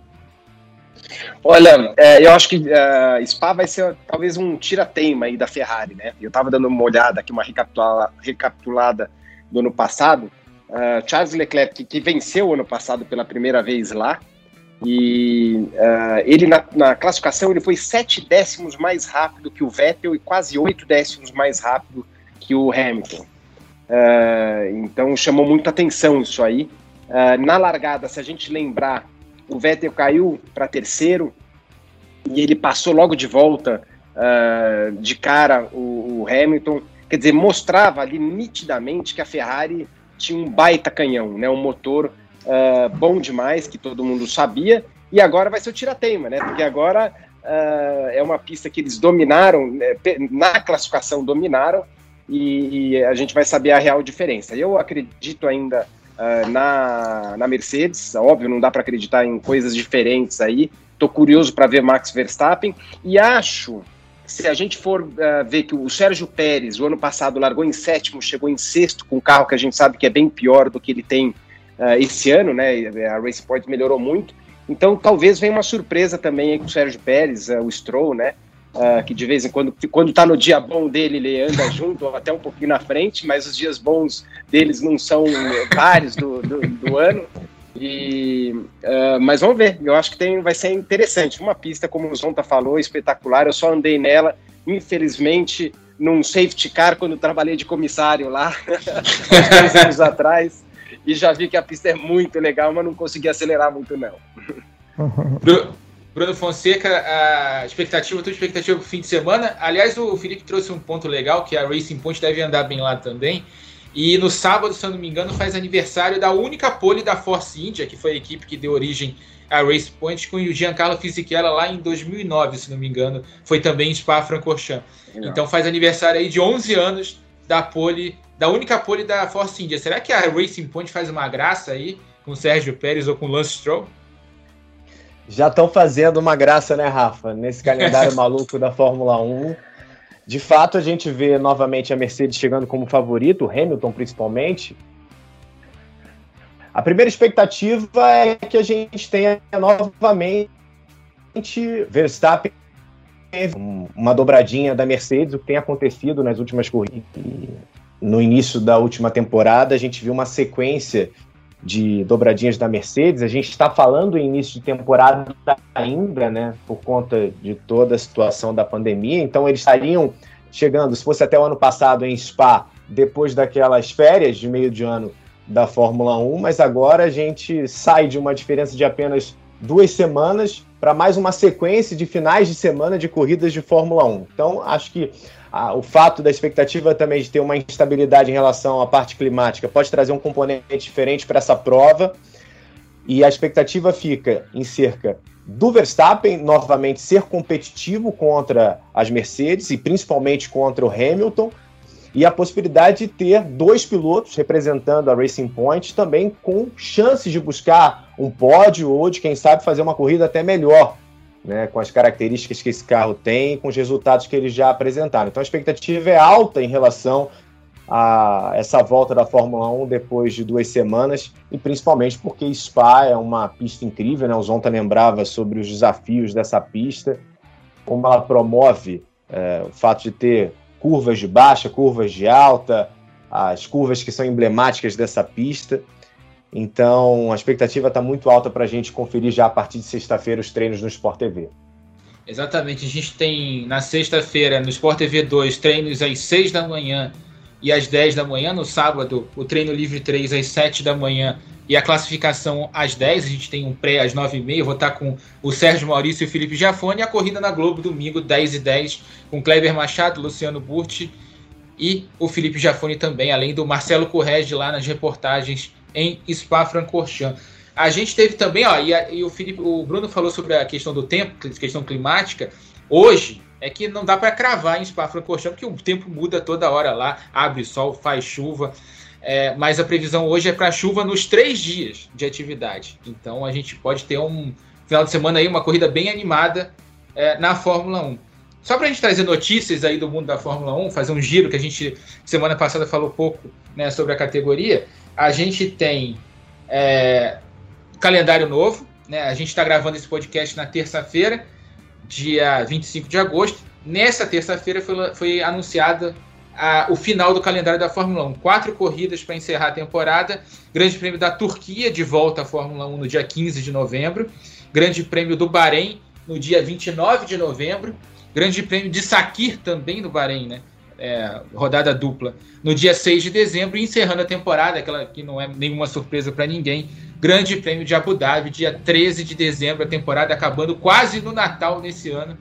Olha, é, eu acho que uh, Spa vai ser talvez um tira-teima aí da Ferrari, né? Eu estava dando uma olhada aqui, uma recapitula recapitulada do ano passado. Uh, Charles Leclerc, que, que venceu o ano passado pela primeira vez lá, e uh, ele na, na, classificação ele foi sete décimos mais rápido que o Vettel e quase oito décimos mais rápido que o Hamilton. Uh, então chamou muita atenção isso aí. Uh, na largada, se a gente lembrar, o Vettel caiu para terceiro e ele passou logo de volta de cara o, o Hamilton. Quer dizer, mostrava ali nitidamente que a Ferrari tinha um baita canhão, né? um motor uh, bom demais, que todo mundo sabia, e agora vai ser o tira-teima, né? Porque agora uh, é uma pista que eles dominaram, né? na classificação dominaram, e, e, a gente vai saber a real diferença. Eu acredito ainda uh, na, na Mercedes, óbvio, não dá para acreditar em coisas diferentes aí. Estou curioso para ver Max Verstappen e acho se a gente for uh, ver que o Sérgio Pérez, o ano passado, largou em sétimo, chegou em sexto com um carro que a gente sabe que é bem pior do que ele tem uh, esse ano, né? A Race Point melhorou muito. Então, talvez venha uma surpresa também com o Sérgio Pérez, uh, o Stroll, né? Uh, que de vez em quando, quando tá no dia bom dele, ele anda junto, até um pouquinho na frente, mas os dias bons deles não são vários do, do, do ano. E, uh, mas vamos ver, eu acho que tem, vai ser interessante. Uma pista, como o Zonta falou, espetacular. Eu só andei nela, infelizmente, num safety car quando trabalhei de comissário lá, dois anos atrás e já vi que a pista é muito legal, mas não consegui acelerar muito, não. Bruno Fonseca, a expectativa, a tua expectativa para o fim de semana. Aliás, o Felipe trouxe um ponto legal, que a Racing Point deve andar bem lá também. E no sábado, se eu não me engano, faz aniversário da única pole da Force India, que foi a equipe que deu origem à Race Point, com o Giancarlo Fisichella lá em 2009, se não me engano. Foi também em Spa-Francorchamps. Então faz aniversário aí de 11 anos da pole da única pole da Force India. Será que a Racing Point faz uma graça aí com o Sérgio Pérez ou com o Lance Stroll? Já estão fazendo uma graça, né, Rafa? Nesse calendário maluco da Fórmula 1. De fato, a gente vê novamente a Mercedes chegando como favorito, o Hamilton principalmente. A primeira expectativa é que a gente tenha novamente Verstappen uma dobradinha da Mercedes, o que tem acontecido nas últimas corridas no início da última temporada, a gente viu uma sequência de dobradinhas da Mercedes. A gente está falando em início de temporada ainda, né, por conta de toda a situação da pandemia. Então, eles estariam chegando, se fosse até o ano passado em Spa, depois daquelas férias de meio de ano da Fórmula 1, mas agora a gente sai de uma diferença de apenas duas semanas para mais uma sequência de finais de semana de corridas de Fórmula 1. Então, acho que ah, o fato da expectativa também de ter uma instabilidade em relação à parte climática pode trazer um componente diferente para essa prova. E a expectativa fica em cerca do Verstappen novamente ser competitivo contra as Mercedes e principalmente contra o Hamilton, e a possibilidade de ter dois pilotos representando a Racing Point também com chances de buscar um pódio ou de, quem sabe, fazer uma corrida até melhor né, com as características que esse carro tem, com os resultados que eles já apresentaram. Então a expectativa é alta em relação a essa volta da Fórmula 1 depois de duas semanas, e principalmente porque Spa é uma pista incrível, né? O Zonta lembrava sobre os desafios dessa pista, como ela promove é, o fato de ter curvas de baixa, curvas de alta, as curvas que são emblemáticas dessa pista. Então, a expectativa está muito alta para a gente conferir já a partir de sexta-feira os treinos no Sport TV. Exatamente, a gente tem na sexta-feira no Sport TV 2 treinos às 6 da manhã e às 10 da manhã. No sábado, o treino livre 3 às 7 da manhã e a classificação às 10. A gente tem um pré às 9h30. Eu vou estar com o Sérgio Maurício e o Felipe Giafone. E a corrida na Globo, domingo, 10 e 10 com Kleber Machado, Luciano Burti e o Felipe Giafone também, além do Marcelo Correge lá nas reportagens em Spa-Francorchamps. A gente teve também, ó, e, a, e, o Felipe, o Bruno falou sobre a questão do tempo, questão climática. Hoje é que não dá para cravar em Spa-Francorchamps, porque o tempo muda toda hora lá, abre sol, faz chuva. É, mas a previsão hoje é para chuva nos três dias de atividade. Então a gente pode ter um final de semana aí, uma corrida bem animada é, na Fórmula 1. Só para a gente trazer notícias aí do mundo da Fórmula 1, fazer um giro que a gente semana passada falou pouco né, sobre a categoria. A gente tem é, calendário novo, né? A gente está gravando esse podcast na terça-feira, dia 25 de agosto. Nessa terça-feira foi, foi anunciada a, o final do calendário da Fórmula 1. Quatro corridas para encerrar a temporada. Grande Prêmio da Turquia de volta à Fórmula 1 no dia 15 de novembro. Grande Prêmio do Bahrein no dia 29 de novembro. Grande Prêmio de Sakir também no Bahrein, né? É, rodada dupla, no dia 6 de dezembro, encerrando a temporada, aquela que não é nenhuma surpresa para ninguém. Grande Prêmio de Abu Dhabi, dia 13 de dezembro, a temporada acabando quase no Natal nesse ano.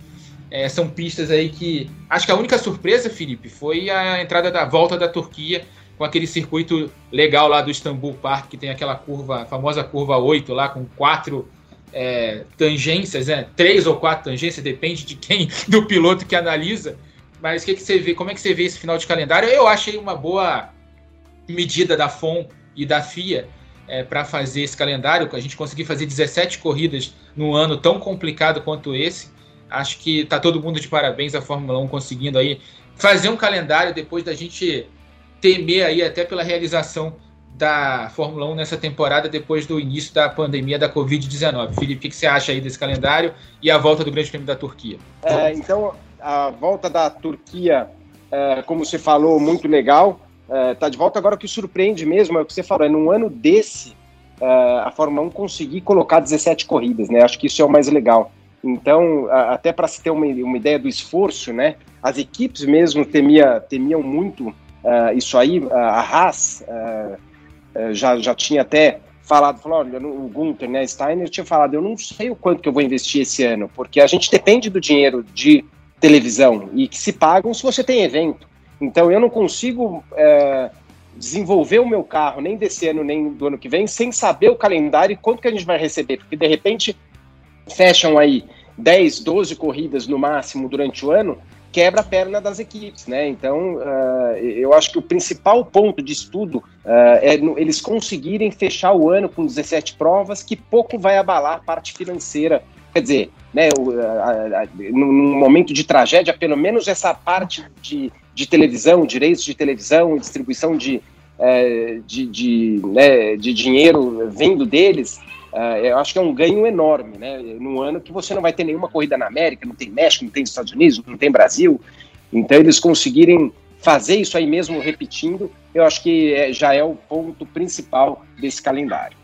É, são pistas aí que. Acho que a única surpresa, Felipe, foi a entrada da volta da Turquia com aquele circuito legal lá do Istanbul Park, que tem aquela curva, a famosa curva 8 lá, com quatro é, tangências, né? Três ou quatro tangências, depende de quem, do piloto que analisa. Mas que, que você vê? Como é que você vê esse final de calendário? Eu achei uma boa medida da FOM e da FIA é, para fazer esse calendário. A gente conseguir fazer 17 corridas num ano tão complicado quanto esse. Acho que tá todo mundo de parabéns a Fórmula 1 conseguindo aí fazer um calendário depois da gente temer aí até pela realização da Fórmula 1 nessa temporada depois do início da pandemia da Covid-19. Felipe, o que você acha aí desse calendário e a volta do Grande Prêmio da Turquia? É, então, a volta da Turquia, é, como você falou, muito legal. É, tá de volta agora o que surpreende mesmo é o que você falou, é num ano desse é, a Fórmula 1 conseguir colocar 17 corridas, né? Acho que isso é o mais legal. Então, até para se ter uma, uma, ideia do esforço, né? As equipes mesmo temia, temiam muito uh, isso aí. a Haas uh, já, já tinha até falado, falou, olha, o Gunther, né, Steiner tinha falado, eu não sei o quanto que eu vou investir esse ano, porque a gente depende do dinheiro de televisão e que se pagam se você tem evento. Então eu não consigo é, desenvolver o meu carro nem desse ano nem do ano que vem sem saber o calendário e quanto que a gente vai receber, porque de repente fecham aí 10, 12 corridas no máximo durante o ano, quebra a perna das equipes, né? Então, uh, eu acho que o principal ponto de estudo uh, é no, eles conseguirem fechar o ano com 17 provas, que pouco vai abalar a parte financeira. Quer dizer, né, o, a, a, num momento de tragédia, pelo menos essa parte de, de televisão, direitos de televisão distribuição de, uh, de, de, né, de dinheiro vindo deles, Uh, eu acho que é um ganho enorme, né? Num ano que você não vai ter nenhuma corrida na América, não tem México, não tem Estados Unidos, não tem Brasil. Então, eles conseguirem fazer isso aí mesmo repetindo, eu acho que é, já é o ponto principal desse calendário.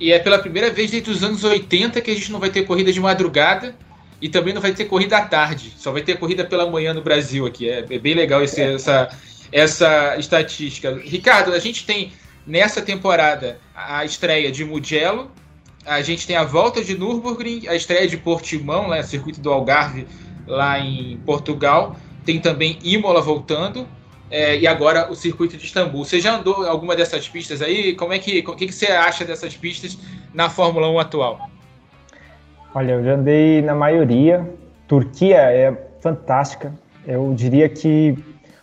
E é pela primeira vez desde os anos 80 que a gente não vai ter corrida de madrugada e também não vai ter corrida à tarde. Só vai ter corrida pela manhã no Brasil aqui. É, é bem legal esse, essa, essa estatística. Ricardo, a gente tem nessa temporada a estreia de Mugello, a gente tem a volta de Nürburgring, a estreia de Portimão, né, circuito do Algarve, lá em Portugal. Tem também Imola voltando. É, e agora o circuito de Istambul. Você já andou alguma dessas pistas aí? Como é que, o que, que você acha dessas pistas na Fórmula 1 atual? Olha, eu já andei na maioria. Turquia é fantástica. Eu diria que,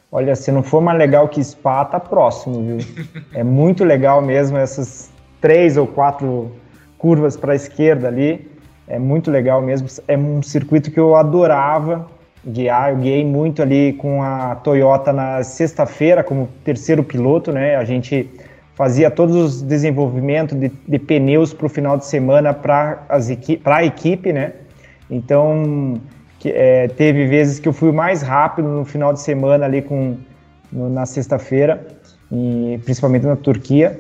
olha, se não for mais legal que Spa, tá próximo, viu? é muito legal mesmo essas três ou quatro curvas para a esquerda ali. É muito legal mesmo. É um circuito que eu adorava guiar. Eu guiei muito ali com a Toyota na sexta-feira como terceiro piloto, né? A gente fazia todos os desenvolvimentos de, de pneus para o final de semana para a equipe, né? Então, que, é, teve vezes que eu fui mais rápido no final de semana ali com, no, na sexta-feira, principalmente na Turquia.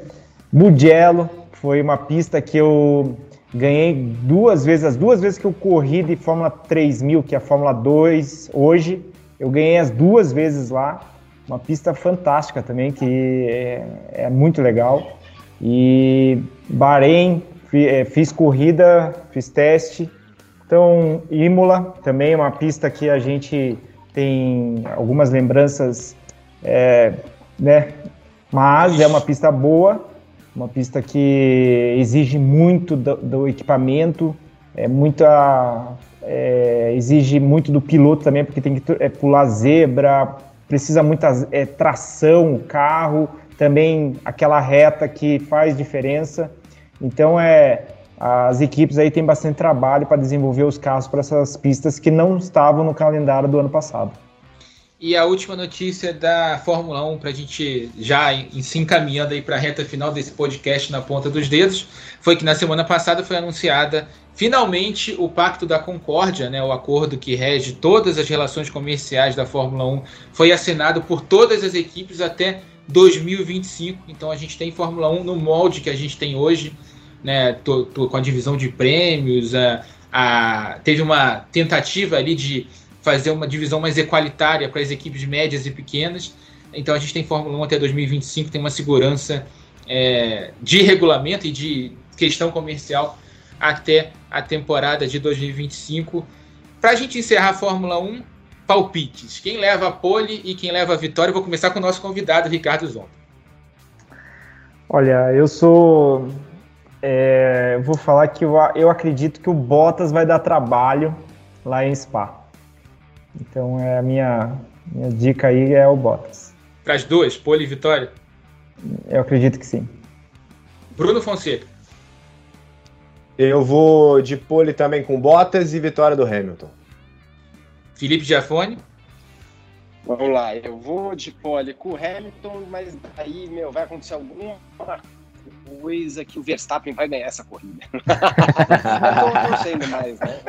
Mugello, foi uma pista que eu ganhei duas vezes, as duas vezes que eu corri de Fórmula 3000, que é a Fórmula 2 hoje, eu ganhei as duas vezes lá. uma pista fantástica também, que é, é muito legal. E Bahrein, é, fiz corrida, fiz teste. Então, Imola também é uma pista que a gente tem algumas lembranças, é, né? Mas é uma pista boa, uma pista que exige muito do, do equipamento, é muita, é, exige muito do piloto também, porque tem que é, pular zebra, precisa muita é, tração o carro, também aquela reta que faz diferença. Então é as equipes aí têm bastante trabalho para desenvolver os carros para essas pistas que não estavam no calendário do ano passado. E a última notícia da Fórmula 1, para a gente já em, se encaminhando aí para a reta final desse podcast na ponta dos dedos, foi que na semana passada foi anunciada finalmente o Pacto da Concórdia, né, o acordo que rege todas as relações comerciais da Fórmula 1, foi assinado por todas as equipes até 2025. Então a gente tem Fórmula 1 no molde que a gente tem hoje, né, tô, tô com a divisão de prêmios, a, a, teve uma tentativa ali de fazer uma divisão mais equalitária para as equipes médias e pequenas. Então a gente tem Fórmula 1 até 2025, tem uma segurança é, de regulamento e de questão comercial até a temporada de 2025. Para a gente encerrar a Fórmula 1, palpites. Quem leva a pole e quem leva a vitória? Eu vou começar com o nosso convidado, Ricardo Zonta. Olha, eu sou. É, vou falar que eu, eu acredito que o Bottas vai dar trabalho lá em Spa. Então é a minha, minha dica aí é o Bottas. Para as duas, pole e vitória? Eu acredito que sim. Bruno Fonseca. Eu vou de pole também com Bottas e vitória do Hamilton. Felipe Giafone. Vamos lá, eu vou de pole com o Hamilton, mas aí, meu, vai acontecer alguma coisa que o Verstappen vai ganhar essa corrida. não tô torcendo mais, né?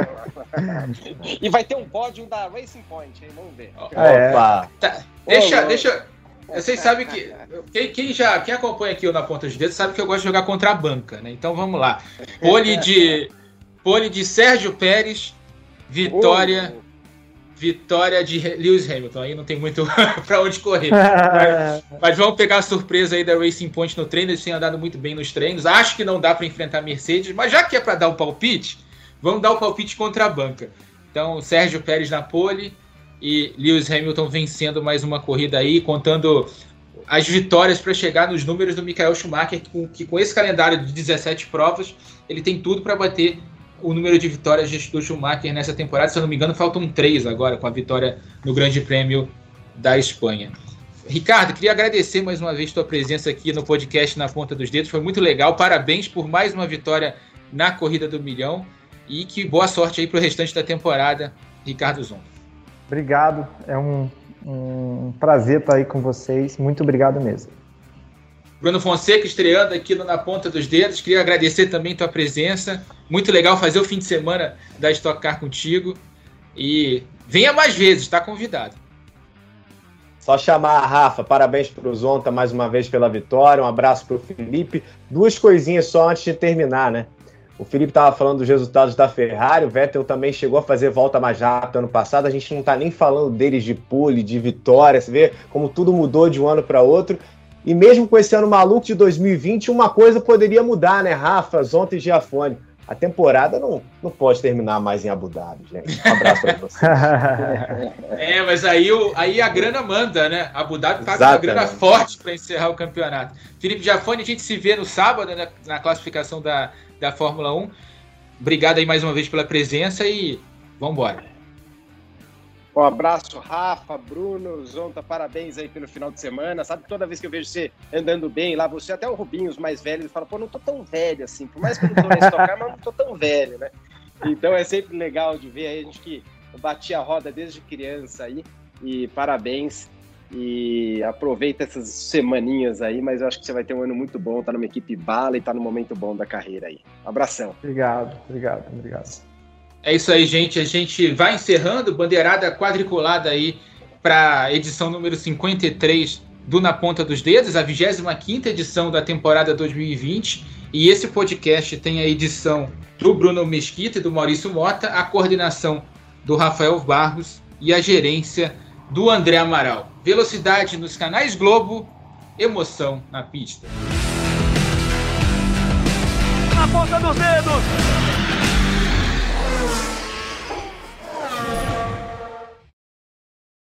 e vai ter um pódio da Racing Point, hein? Vamos ver. É. Opa! Tá, deixa, deixa. Vocês sabem que. Quem, quem, já quem acompanha aqui o Na Ponta de Dedos sabe que eu gosto de jogar contra a banca, né? Então vamos lá. Pole de. Pole de Sérgio Pérez, vitória. Oh vitória de Lewis Hamilton. Aí não tem muito para onde correr. mas, mas, vamos pegar a surpresa aí da Racing Point no treino. Eles têm andado muito bem nos treinos. Acho que não dá para enfrentar a Mercedes, mas já que é para dar o um palpite, vamos dar o um palpite contra a banca. Então, Sérgio Pérez na pole e Lewis Hamilton vencendo mais uma corrida aí, contando as vitórias para chegar nos números do Michael Schumacher, que com, que com esse calendário de 17 provas, ele tem tudo para bater o número de vitórias do Schumacher nessa temporada. Se eu não me engano, faltam três agora com a vitória no Grande Prêmio da Espanha. Ricardo, queria agradecer mais uma vez tua presença aqui no podcast Na Ponta dos Dedos. Foi muito legal. Parabéns por mais uma vitória na Corrida do Milhão. E que boa sorte aí para o restante da temporada, Ricardo Zonta. Obrigado. É um, um prazer estar aí com vocês. Muito obrigado mesmo. Bruno Fonseca estreando aqui no Na Ponta dos Dedos. Queria agradecer também tua presença. Muito legal fazer o fim de semana da Stock Car contigo. E venha mais vezes, está convidado. Só chamar a Rafa, parabéns para o Zonta mais uma vez pela vitória, um abraço para o Felipe. Duas coisinhas só antes de terminar, né? O Felipe estava falando dos resultados da Ferrari, o Vettel também chegou a fazer volta mais rápida ano passado, a gente não está nem falando deles de pole, de vitória, você vê como tudo mudou de um ano para outro. E mesmo com esse ano maluco de 2020, uma coisa poderia mudar, né, Rafa, Zonta e Giafone? A temporada não, não pode terminar mais em Abu Dhabi, gente. Um abraço para vocês. é, mas aí, o, aí a grana manda, né? Abu Dhabi paga uma grana forte para encerrar o campeonato. Felipe Giafone, a gente se vê no sábado né, na classificação da, da Fórmula 1. Obrigado aí mais uma vez pela presença e vamos embora. Um abraço, Rafa, Bruno, Zonta, parabéns aí pelo final de semana. Sabe, toda vez que eu vejo você andando bem lá, você, até o Rubinho, os mais velhos, fala, pô, não tô tão velho assim, por mais que eu não tô nesse tocar, mas não tô tão velho, né? Então é sempre legal de ver aí, a gente que batia a roda desde criança aí, e parabéns. E aproveita essas semaninhas aí, mas eu acho que você vai ter um ano muito bom, tá numa equipe bala e tá no momento bom da carreira aí. Abração. Obrigado, obrigado, obrigado. É isso aí, gente. A gente vai encerrando bandeirada quadriculada aí para edição número 53 do Na Ponta dos Dedos, a 25 edição da temporada 2020. E esse podcast tem a edição do Bruno Mesquita e do Maurício Mota, a coordenação do Rafael Barros e a gerência do André Amaral. Velocidade nos canais Globo, emoção na pista. Na ponta dos dedos,